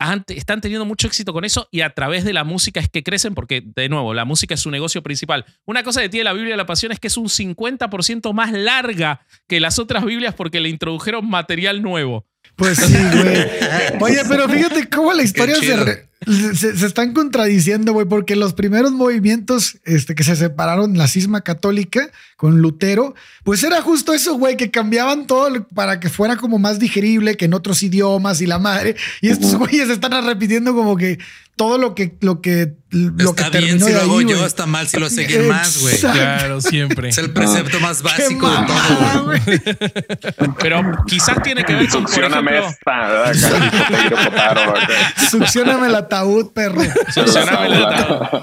han- están teniendo mucho éxito con eso y a través de la música es que crecen porque, de nuevo, la música es su negocio principal. Una cosa que tiene la Biblia de la Pasión es que es un 50% más larga que las otras Biblias porque le introdujeron material nuevo. Pues sí, güey. Oye, pero fíjate cómo la historia se, se están contradiciendo, güey, porque los primeros movimientos este, que se separaron, la cisma católica con Lutero, pues era justo eso, güey, que cambiaban todo para que fuera como más digerible que en otros idiomas y la madre. Y estos güeyes están repitiendo como que todo lo que, lo que, lo está que bien si lo hago ahí, yo, está mal si lo hace [laughs] alguien más, güey. Claro, siempre. Es el precepto más Qué básico de todo. Pero quizás tiene que ver con, Succioname esta. Succioname el ataúd, perro. Succioname el ataúd.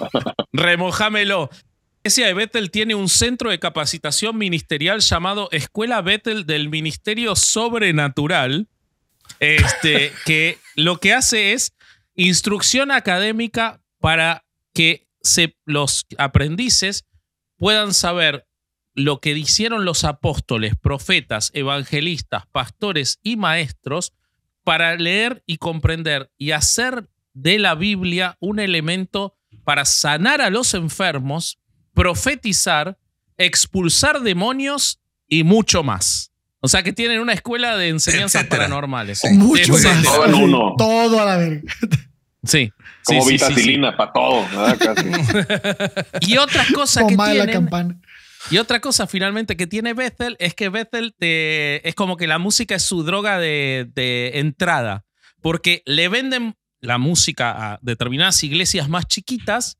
remojámelo. La iglesia de Bethel tiene un centro de capacitación ministerial llamado Escuela Bethel del Ministerio Sobrenatural, este, que lo que hace es instrucción académica para que los aprendices puedan saber lo que hicieron los apóstoles, profetas, evangelistas, pastores y maestros para leer y comprender y hacer de la Biblia un elemento para sanar a los enfermos, profetizar, expulsar demonios y mucho más. O sea que tienen una escuela de enseñanzas Etcétera. paranormales. Mucho más. Todo en uno. Todo a la verga. Sí. Como sí, sí, sí, sí. vitacilina para todo. Casi. [laughs] Y otra cosa que de la tienen, campana. y otra cosa finalmente que tiene Bethel es que Bethel te- es como que la música es su droga de, de entrada, porque le venden la música a determinadas iglesias más chiquitas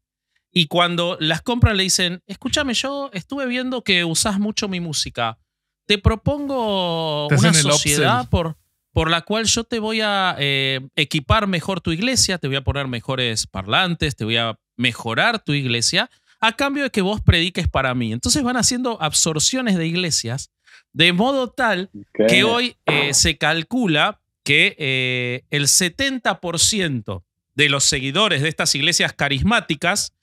y cuando las compran le dicen, escúchame, yo estuve viendo que usás mucho mi música, te propongo Te una sociedad por, por la cual yo te voy a eh, equipar mejor tu iglesia, te voy a poner mejores parlantes, te voy a mejorar tu iglesia a cambio de que vos prediques para mí. Entonces van haciendo absorciones de iglesias de modo tal que hoy eh, se calcula que eh, el 70% de los seguidores de estas iglesias carismáticas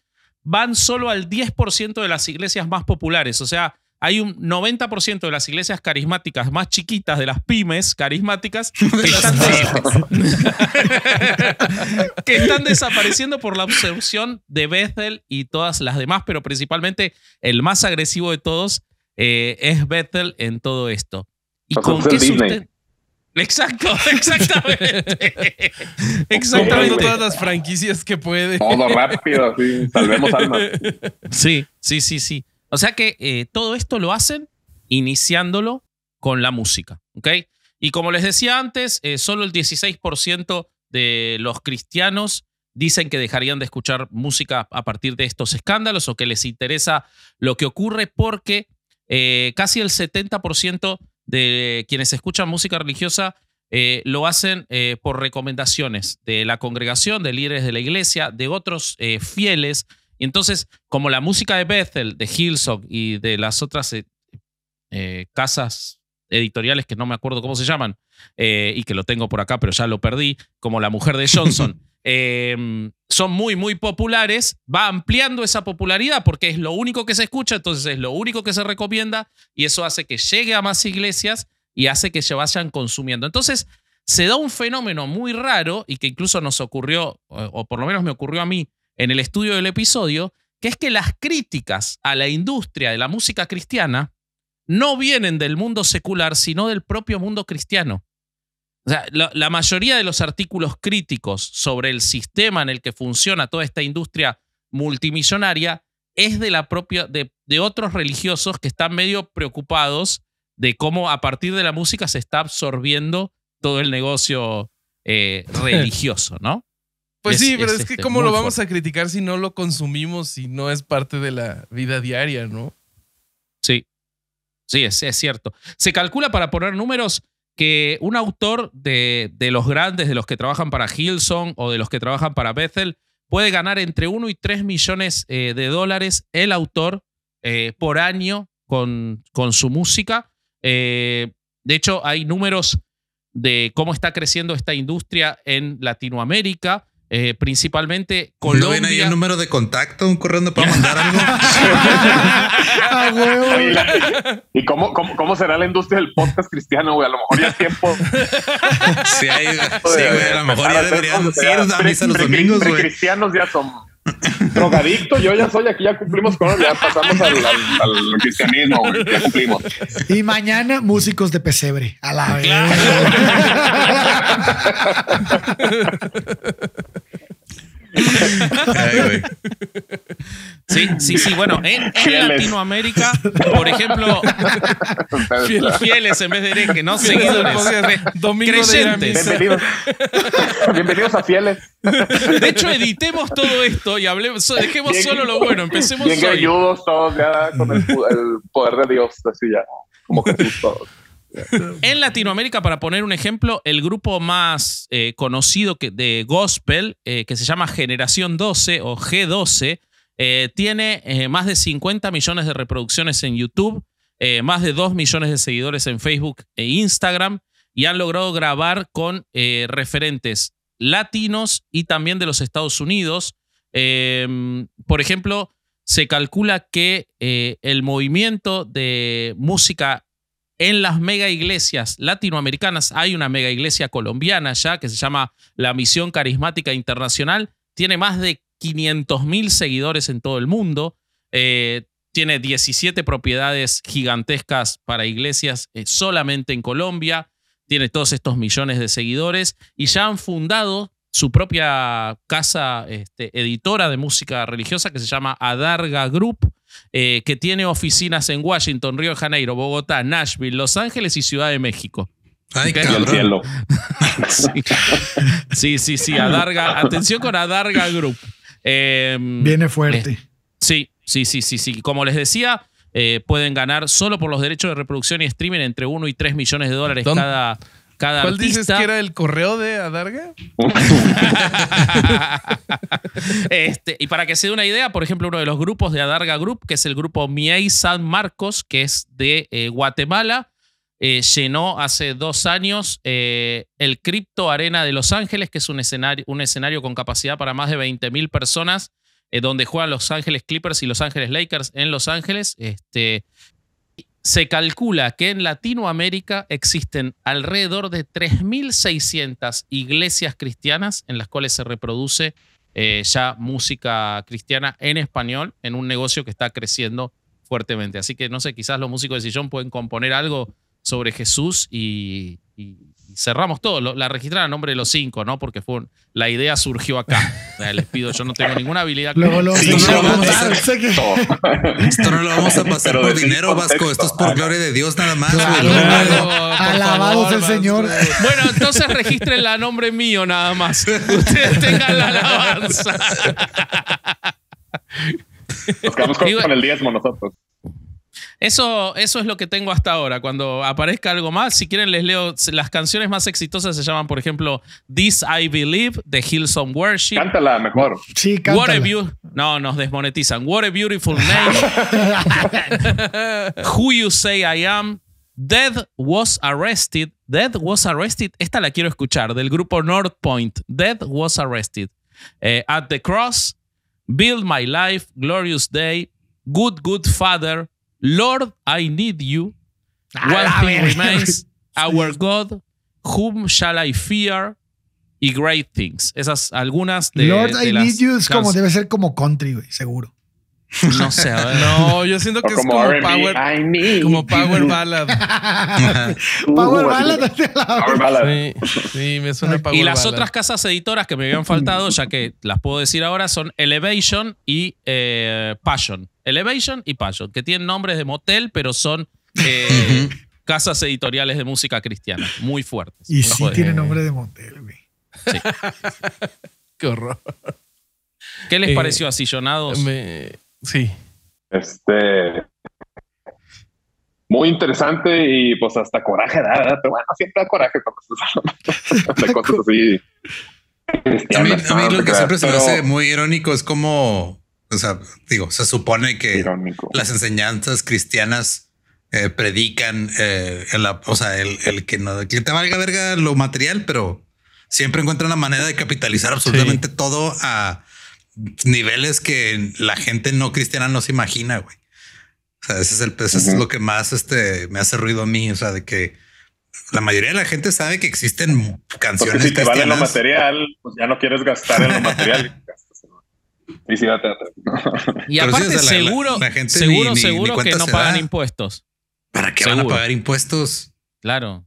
van solo al 10% de las iglesias más populares. O sea, hay un 90% de las iglesias carismáticas más chiquitas, de las pymes carismáticas, [laughs] que están, des- [laughs] que están desapareciendo por la obsesión de Bethel y todas las demás, pero principalmente el más agresivo de todos eh, es Bethel en todo esto. ¿Y con qué Disney. Exacto, [laughs] exactamente. Exactamente. todas las franquicias que puede. Todo rápido, así. Salvemos almas. Sí, sí, sí, sí. O sea que eh, todo esto lo hacen iniciándolo con la música. Y como les decía antes, eh, solo el 16% de los cristianos dicen que dejarían de escuchar música a partir de estos escándalos o que les interesa lo que ocurre porque eh, casi el 70% de quienes escuchan música religiosa lo hacen por recomendaciones de la congregación, de líderes de la iglesia, de otros fieles. Y entonces, como la música de Bethel, de Hillsong y de las otras eh, eh, casas editoriales que no me acuerdo cómo se llaman, eh, y que lo tengo por acá, pero ya lo perdí, como La Mujer de Johnson, [laughs] eh, son muy, muy populares, va ampliando esa popularidad porque es lo único que se escucha, entonces es lo único que se recomienda, y eso hace que llegue a más iglesias y hace que se vayan consumiendo. Entonces, se da un fenómeno muy raro y que incluso nos ocurrió, o o por lo menos me ocurrió a mí en el estudio del episodio, que es que las críticas a la industria de la música cristiana no vienen del mundo secular, sino del propio mundo cristiano. O sea, la, la mayoría de los artículos críticos sobre el sistema en el que funciona toda esta industria multimillonaria es de la propia, de, de otros religiosos que están medio preocupados de cómo a partir de la música se está absorbiendo todo el negocio eh, [laughs] religioso, ¿no? Pues Es- sí, pero es, es, que este, cómo lo vamos fuerte. a criticar si no lo consumimos, si no es parte de la vida diaria, ¿no? Sí, sí, es, es cierto. Se calcula, para poner números, que un autor de, de los grandes, de los que trabajan para Hillsong o de los que trabajan para Bethel, puede ganar entre 1 y 3 millones eh, de dólares el autor eh, por año con, con su música. Eh, de hecho, hay números de cómo está creciendo esta industria en Latinoamérica, eh, principalmente ¿No ven ahí Colombia. un número de contacto, un correo donde puedo mandar algo? Ah, huevo. Oye, la- ¿Y cómo, cómo, cómo será la industria del podcast cristiano, güey? A lo mejor ya es tiempo. [laughs] Sí, hay- sí, güey, a lo mejor ya deberían ir a misa los domingos, güey. cristianos ya son drogadictos. Yo ya soy, aquí ya cumplimos con, ya pasamos al, al, al cristianismo, güey, ya cumplimos. Y mañana, músicos de pesebre. A la vez. [laughs] Ay. Sí, sí, sí. Bueno, en, en Fieles. Latinoamérica, por ejemplo, Ustedes, fieles en vez de herejes, ¿no? Fieles Seguidores. Domingo creyentes. Bienvenidos. Bienvenidos a Fieles. De hecho, editemos todo esto y hablemos, dejemos Bien- solo lo bueno. Empecemos Bien hoy. ayudos todos ya con el, el poder de Dios, así ya, como Jesús todos. En Latinoamérica, para poner un ejemplo, el grupo más eh, conocido que, de gospel, eh, que se llama Generación 12 o G12, eh, tiene más de 50 millones de reproducciones en YouTube, más de 2 millones de seguidores en Facebook e Instagram, y han logrado grabar con referentes latinos y también de los Estados Unidos. Eh, por ejemplo, se calcula que el movimiento de música en las mega iglesias latinoamericanas, hay una mega iglesia colombiana ya que se llama la Misión Carismática Internacional, tiene más de 500 mil seguidores en todo el mundo, eh, tiene 17 propiedades gigantescas para iglesias eh, solamente en Colombia, tiene todos estos millones de seguidores y ya han fundado su propia casa este, editora de música religiosa que se llama Adarga Group, eh, que tiene oficinas en Washington, Río de Janeiro, Bogotá, Nashville, Los Ángeles y Ciudad de México. Ay, Ok. Y el cabrón. cielo. [laughs] Sí, sí, sí, sí, Adarga. Atención con Adarga Group. Eh, Viene fuerte. Sí, sí, sí, sí, sí. Como les decía, eh, pueden ganar solo por los derechos de reproducción y streaming entre 1 y 3 millones de dólares ¿Dónde- cada, cada ¿Cuál artista. dices que era el correo de Adarga? [laughs] este, y para que se dé una idea, por ejemplo, uno de los grupos de Adarga Group, que es el grupo Miei San Marcos, que es de eh, Guatemala, eh, llenó hace dos años eh, el Crypto Arena de Los Ángeles, que es un escenario, un escenario con capacidad para más de 20.000 personas, donde juegan Los Ángeles Clippers y Los Ángeles Lakers en Los Ángeles. Este, se calcula que en Latinoamérica existen alrededor de 3.600 iglesias cristianas en las cuales se reproduce eh, ya música cristiana en español en un negocio que está creciendo fuertemente. Así que no sé, quizás los músicos de sillón pueden componer algo sobre Jesús y, y- y cerramos todo. Lo- la registran a nombre de los cinco, ¿no? Porque fue un- la idea surgió acá. O sea, les pido, yo no tengo ninguna habilidad. Luego, luego, Sí, se no, vamos a Esto no lo vamos a pasar Pero por dinero, Vasco. Esto es por gloria de Dios nada más, Claro, Alabados favor, el Señor. Bueno, entonces registren la nombre mío nada más. Ustedes tengan la alabanza. Nos quedamos con, Digo- con el diezmo nosotros. Eso, eso es lo que tengo hasta ahora. Cuando aparezca algo más, si quieren les leo. Las canciones más exitosas se llaman, por ejemplo, This I Believe de Hillsong Worship. Cántala mejor. Sí, What a cántala. beau- no, nos desmonetizan. What a beautiful name. [laughs] Who you say I am. Dead was arrested. Dead was arrested. Esta la quiero escuchar del grupo North Point. Dead was arrested. Eh, At the cross. Build my life. Glorious day. Good, good father. Lord, I need you. One thing remains. Our God. Whom shall I fear? Y great things. Esas algunas de. Lord, de I las need you es como, debe ser como country, güey, seguro. No sé, a ver. No, yo siento O que es como power, I como power [laughs] ballad. Power Uh, ballad. [laughs] así. Power ballad. Sí, sí, me suena power Y las ballad. otras casas editoras que me habían faltado, ya que las puedo decir ahora, son Elevation y eh, Passion. Elevation y Passion, que tienen nombres de motel, pero son eh, casas editoriales de música cristiana, muy fuertes. Y sí joder. tiene nombre de motel, güey. [laughs] Qué horror. ¿Qué les Eh, pareció asillonados? Me- sí. Este. Muy interesante y pues hasta coraje da, ¿verdad? pero bueno, siempre da coraje cuando [laughs] cosas así. A mí, a mí lo que siempre se me hace muy irónico es como, o sea, digo, se supone que Irónico. las enseñanzas cristianas eh, predican, eh, en la, o sea, el, el que no que te valga verga lo material, pero siempre encuentran la manera de capitalizar absolutamente todo a niveles que la gente no cristiana no se imagina, güey. O sea, ese es, el, ese es Ujú. lo que más este, me hace ruido a mí. O sea, de que la mayoría de la gente sabe que existen Porque canciones si te vale lo material, pues ya no quieres gastar en lo [laughs] material. en- Felicidades. Y Pero sí, aparte, o sea, la- la- seguro, la gente seguro, ni- ni- seguro ni que no pagan da. impuestos. ¿Para qué van a Seguro. pagar impuestos? Claro.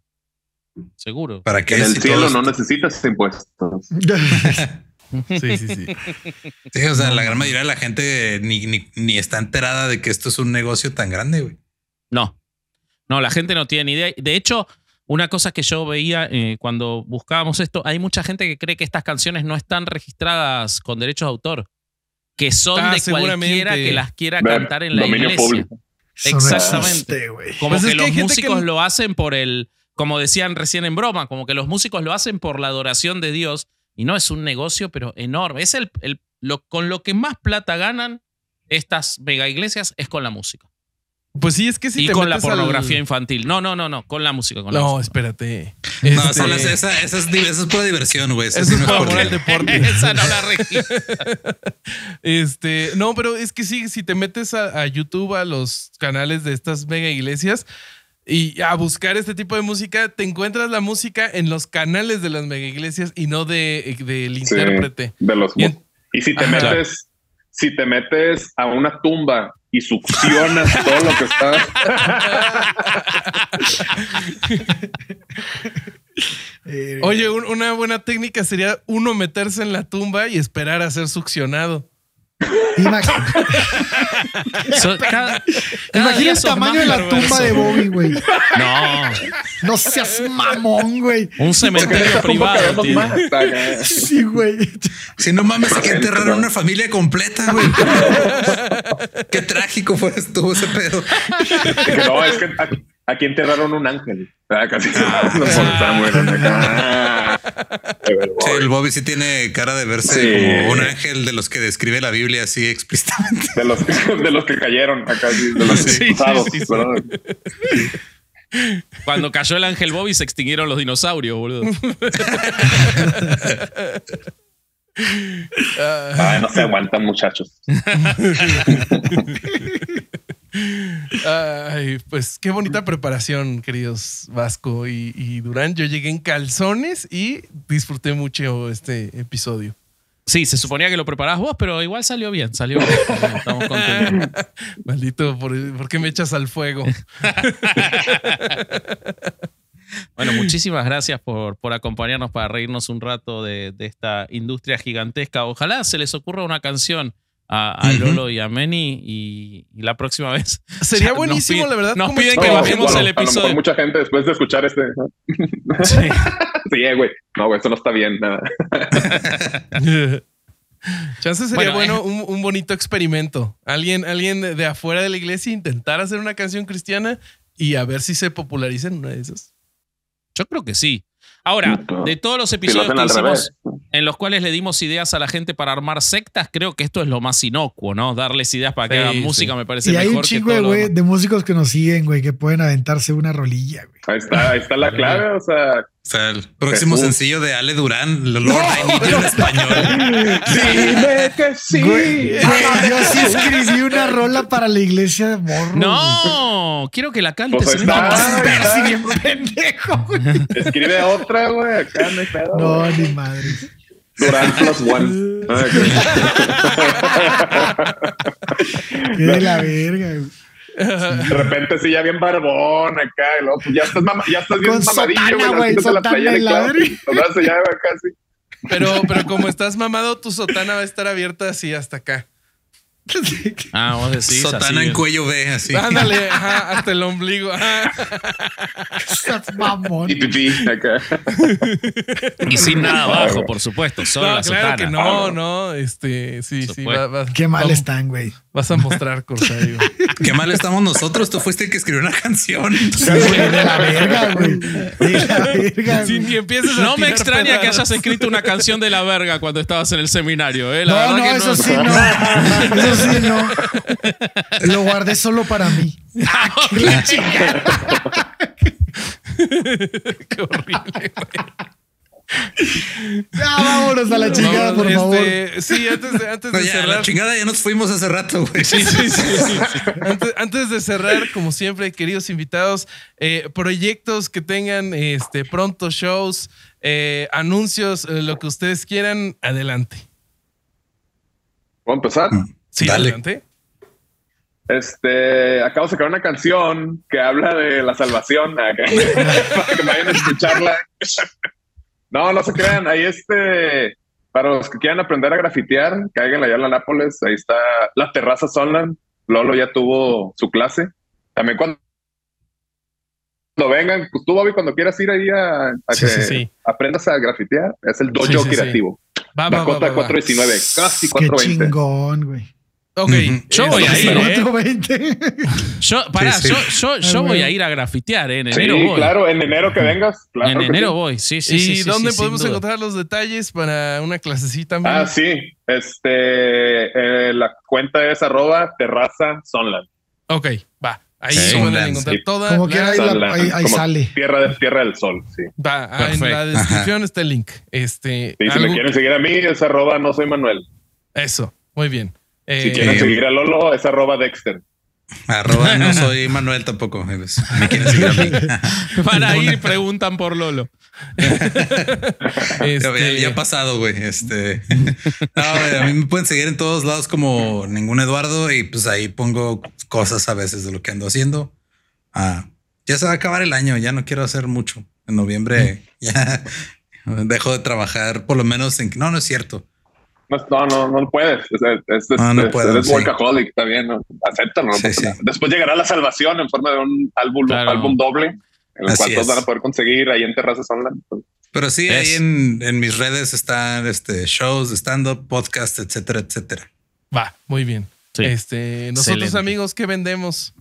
Seguro. ¿Para qué? En el si cielo todos- no necesitas impuestos. [laughs] [laughs] [laughs] Sí, sí, sí. Sí, o sea, la gran mayoría de la gente ni, ni, ni está enterada de que esto es un negocio tan grande, güey. No. No, la gente no tiene ni idea. De hecho, una cosa que yo veía eh, cuando buscábamos esto, hay mucha gente que cree que estas canciones no están registradas con derechos de autor. Que son Ah, de cualquiera que las quiera Ver, cantar en la iglesia. público. Exactamente. güey. Como Pues es que que los gente músicos que- lo hacen por el, como decían recién en broma, como que los músicos lo hacen por la adoración de Dios y no es un negocio, pero enorme. Es el, el- lo, con lo que más plata ganan estas mega iglesias es con la música Pues sí, es que si y te con la al- pornografía infantil. No, no, no, no, con la música. Con la No, música. espérate. No, Este, esa, esa, esa, esa es, di- esa es pura diversión, güey. Esa Eso sí es no por amor al deporte. [laughs] Esa no la. [laughs] Este, no, pero es que sí, si te metes a, a YouTube, a los canales de estas mega iglesias y a buscar este tipo de música, te encuentras la música en los canales de las mega iglesias y no de, del Sí, intérprete. de los Y en- y si te Ajá. metes, si te metes a una tumba y succionas [laughs] todo lo que está. Eh, Oye, un- una buena técnica sería uno meterse en la tumba y esperar a ser succionado. Ima- [laughs] So- cada- cada imagina el tamaño de la tumba de Bobby, güey. No, No seas mamón, güey. un cementerio privado. Sí, güey. Si no mames, aquí enterraron una familia completa, güey. [laughs] Qué trágico fue estuvo ese pedo. Que no, es que aquí, enterraron un ángel. Ah, Casi no grande acá. Sí, el Bobby sí tiene cara de verse Sí. como un ángel de los que describe la Biblia así explícitamente. De los, de los que cayeron acá, de los Sí, sí, usados, sí, sí. ¿verdad? Cuando cayó el ángel Bobby se extinguieron los dinosaurios, boludo. Ay, no se aguantan, muchachos. [laughs] Ay, pues qué bonita preparación, queridos Vasco y, y Durán. Yo llegué en calzones y disfruté mucho este episodio. Sí, se suponía que lo preparabas vos, pero igual salió bien, salió bien. Estamos contentos. [laughs] Maldito, ¿por, por qué me echas al fuego? [laughs] Bueno, muchísimas gracias por, por acompañarnos para reírnos un rato de, de esta industria gigantesca. Ojalá se les ocurra una canción a. Lolo y a Meni y, y la próxima [laughs] vez. Sería buenísimo, piden- la verdad. Nos piden No, que bajemos mejor- el A lo mejor episodio. mucha gente después de escuchar este. ¿no? [laughs] Sí. Sí, eh, güey. No, güey, eso no está bien. Nada. [laughs] Chance sería Bueno, bueno, un, un bonito experimento. Alguien, alguien de, de afuera de la iglesia intentar hacer una canción cristiana y a ver si se populariza en una de esas. Yo creo que sí. Ahora, de todos los episodios que hicimos en los cuales le dimos ideas a la gente para armar sectas, creo que esto es lo más inocuo, ¿no? Darles ideas para que Sí, hagan sí. música me parece Y hay mejor un que chingo todo de, lo güey, demás. de músicos que nos siguen, güey, que pueden aventarse una rolilla, güey. Ahí está, ahí está la clave. O sea, O sea, el próximo Jesús. sencillo de Ale Durán, Lord I Need You en [laughs] español. dime que sí. Güey, güey, yo sí escribí una rola para la iglesia de morro. No, quiero que la cantes. Pues está. bien pendejo, güey. Escribe otra, güey. Acá no hay pedo. No, ni madre. Durán plus one. [laughs] Qué de la verga, güey. De repente sí, ya bien barbón acá. Y luego, pues ya estás, mama- ya estás bien Con mamadillo, sotana, güey. la sotana playera claro, verga. los brazos ya casi. Pero, pero como estás mamado, tu sotana va a estar abierta así hasta acá. [laughs] Ah, vos decís Sotana así. en cuello B, así. Ándale, ajá, hasta el ombligo. Estás mamón. Y pipí acá. [laughs] Y sin nada abajo, por supuesto. Solo No, la claro sotana. que no, no. Este, sí, sí. Supuesto. va- va- Qué mal vamos- están, güey. Vas a mostrar, Corsario. [laughs] Qué mal estamos nosotros. Tú fuiste el que escribió una canción. Sí, de la verga, güey. De la verga. Si güey. ni empiezas a No me extraña que hayas escrito una canción de la verga cuando estabas en el seminario, ¿eh? La No, no, que eso sí no. Eso sí no. [laughs] Lo guardé solo para mí. Ah, [laughs] qué la chingada. [laughs] Qué horrible. Ya, vámonos a la chingada, por favor. este, Sí, antes de, antes No, de ya, cerrar. la chingada ya nos fuimos hace rato, güey. Sí, sí, sí, sí, sí. Antes, antes de cerrar, como siempre, queridos invitados, eh, proyectos que tengan este, pronto shows, eh, anuncios, eh, lo que ustedes quieran, adelante. ¿Puedo empezar? Sí, Dale. adelante. Este, acabo de sacar una canción que habla de la salvación acá, [laughs] para que vayan a escucharla. No, no se crean. Ahí este, para los que quieran aprender a grafitear, caigan allá en la Nápoles. Ahí está la terraza Sonland. Lolo ya tuvo su clase. También cuando, cuando vengan, pues tú, Bobby, cuando quieras ir ahí a, a Sí, que sí, sí. aprendas a grafitear, es el dojo Sí, sí, sí. creativo. Va, va, va, Dakota va, va. 419, casi Qué 420. chingón, güey. Ok. Yo voy a ir, ¿eh? 420. [laughs] Yo, pará, Sí, sí. yo, yo, yo Ay, voy a ir a grafitear, ¿eh? En Sí, enero voy. claro, en enero que vengas. Claro en que enero sí. voy, sí, sí, ¿Y sí. sí, dónde sí, podemos encontrar los detalles para una clasecita? Ah, sí. Este, eh, la cuenta es arroba terraza Sonland. Ok, va. Ahí Sí. pueden encontrar sí. toda Como la- quiera, ahí, la- Sonland, ahí- ahí como sale. Tierra, de, tierra del Sol, sí. Va, ah, en la descripción está el link. Este, Sí, si me quieren seguir a mí, es arroba no soy Manuel. Eso, muy bien. Si Eh, quieren seguir a Lolo, es arroba Dexter. Arroba no [laughs] soy Manuel tampoco. Me quieren seguir a mí. [laughs] Para ir, [laughs] preguntan por Lolo. Ya, este, ya ha pasado, güey. Este. No, a mí me pueden seguir en todos lados como ningún Eduardo y pues ahí pongo cosas a veces de lo que ando haciendo. Ah, ya se va a acabar el año, ya no quiero hacer mucho. En noviembre ya dejo de trabajar, por lo menos en no, no es cierto. No, no, no, no puedes. Es, es, es, No, no es- puedo, eres sí. workaholic, está bien. ¿no? Acéptalo. no Sí, sí. Después llegará la salvación en forma de un álbum, Claro. álbum doble, en el Así cual todos van a poder conseguir ahí en Terraza Sonland. Pero sí, Es- ahí en, en mis redes están este, shows stand-up, podcast, etcétera, etcétera. Va, muy bien. Sí. Este, nosotros Excelente. amigos, ¿qué vendemos?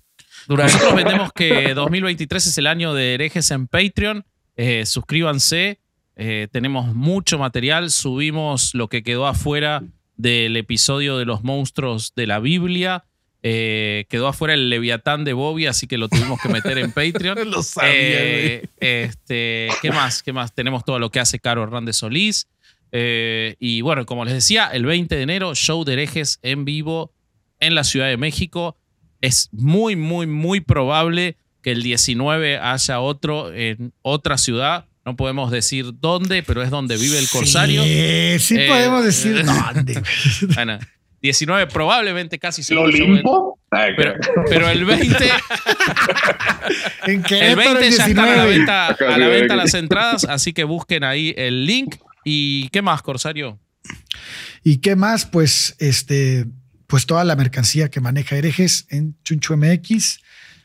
Nosotros vendemos que 2023 es el año de herejes en Patreon. Eh, suscríbanse. Eh, tenemos mucho material. Subimos lo que quedó afuera del episodio de los monstruos de la Biblia. Eh, quedó afuera el Leviatán de Bobby, así que lo tuvimos que meter en Patreon. [laughs] Lo sabía, Eh, este, ¿Qué más? ¿Qué más? Tenemos todo lo que hace Caro Hernández Solís. Y bueno, como les decía, el 20 de enero, show de herejes en vivo en la Ciudad de México. Es muy, muy, muy probable que el 19 haya otro en otra ciudad. No podemos decir dónde, pero es donde vive el corsario. Sí, sí Eh, podemos decir eh, dónde. [laughs] Bueno, 19 probablemente casi seguro. ¿Lo limpo? Ay, Pero, pero el 20, [laughs] En el Querétaro 20 el ya están a la 19. venta, a la venta las entradas, así que busquen ahí el link. ¿Y qué más, Corsario? ¿Y qué más? Pues este, pues toda la mercancía que maneja herejes en Chuncho MX.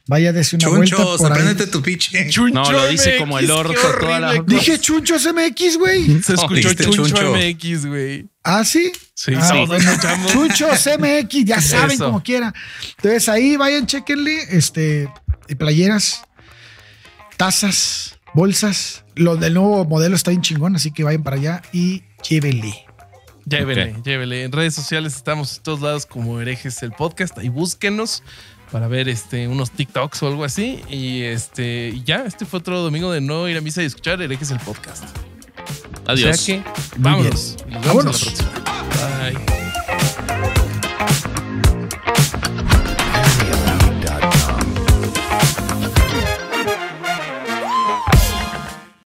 Vaya desde una vuelta Chuncho, por ahí. apréndete tu piche. No, lo dice como el orto toda la- Dije Chunchos MX, güey. [laughs] Se escuchó Chuncho, Chuncho. MX, güey. ¿Ah, sí? Sí, Ah, sí. bueno. [laughs] Chunchos MX, ya saben Eso. como quiera. Entonces ahí vayan, chequenle, este, y playeras, tazas, bolsas. Lo del nuevo modelo está bien chingón, así que vayan para allá y llévenle. Llévele, Ok. llévele. En redes sociales estamos en todos lados como herejes el podcast. Ahí búsquenos para ver este, unos TikToks o algo así. Y este, y ya, este fue otro domingo de no ir a misa y escuchar herejes el podcast. Adiós. O sea que, vámonos. Y Nos vemos Vámonos. en la próxima. Bye.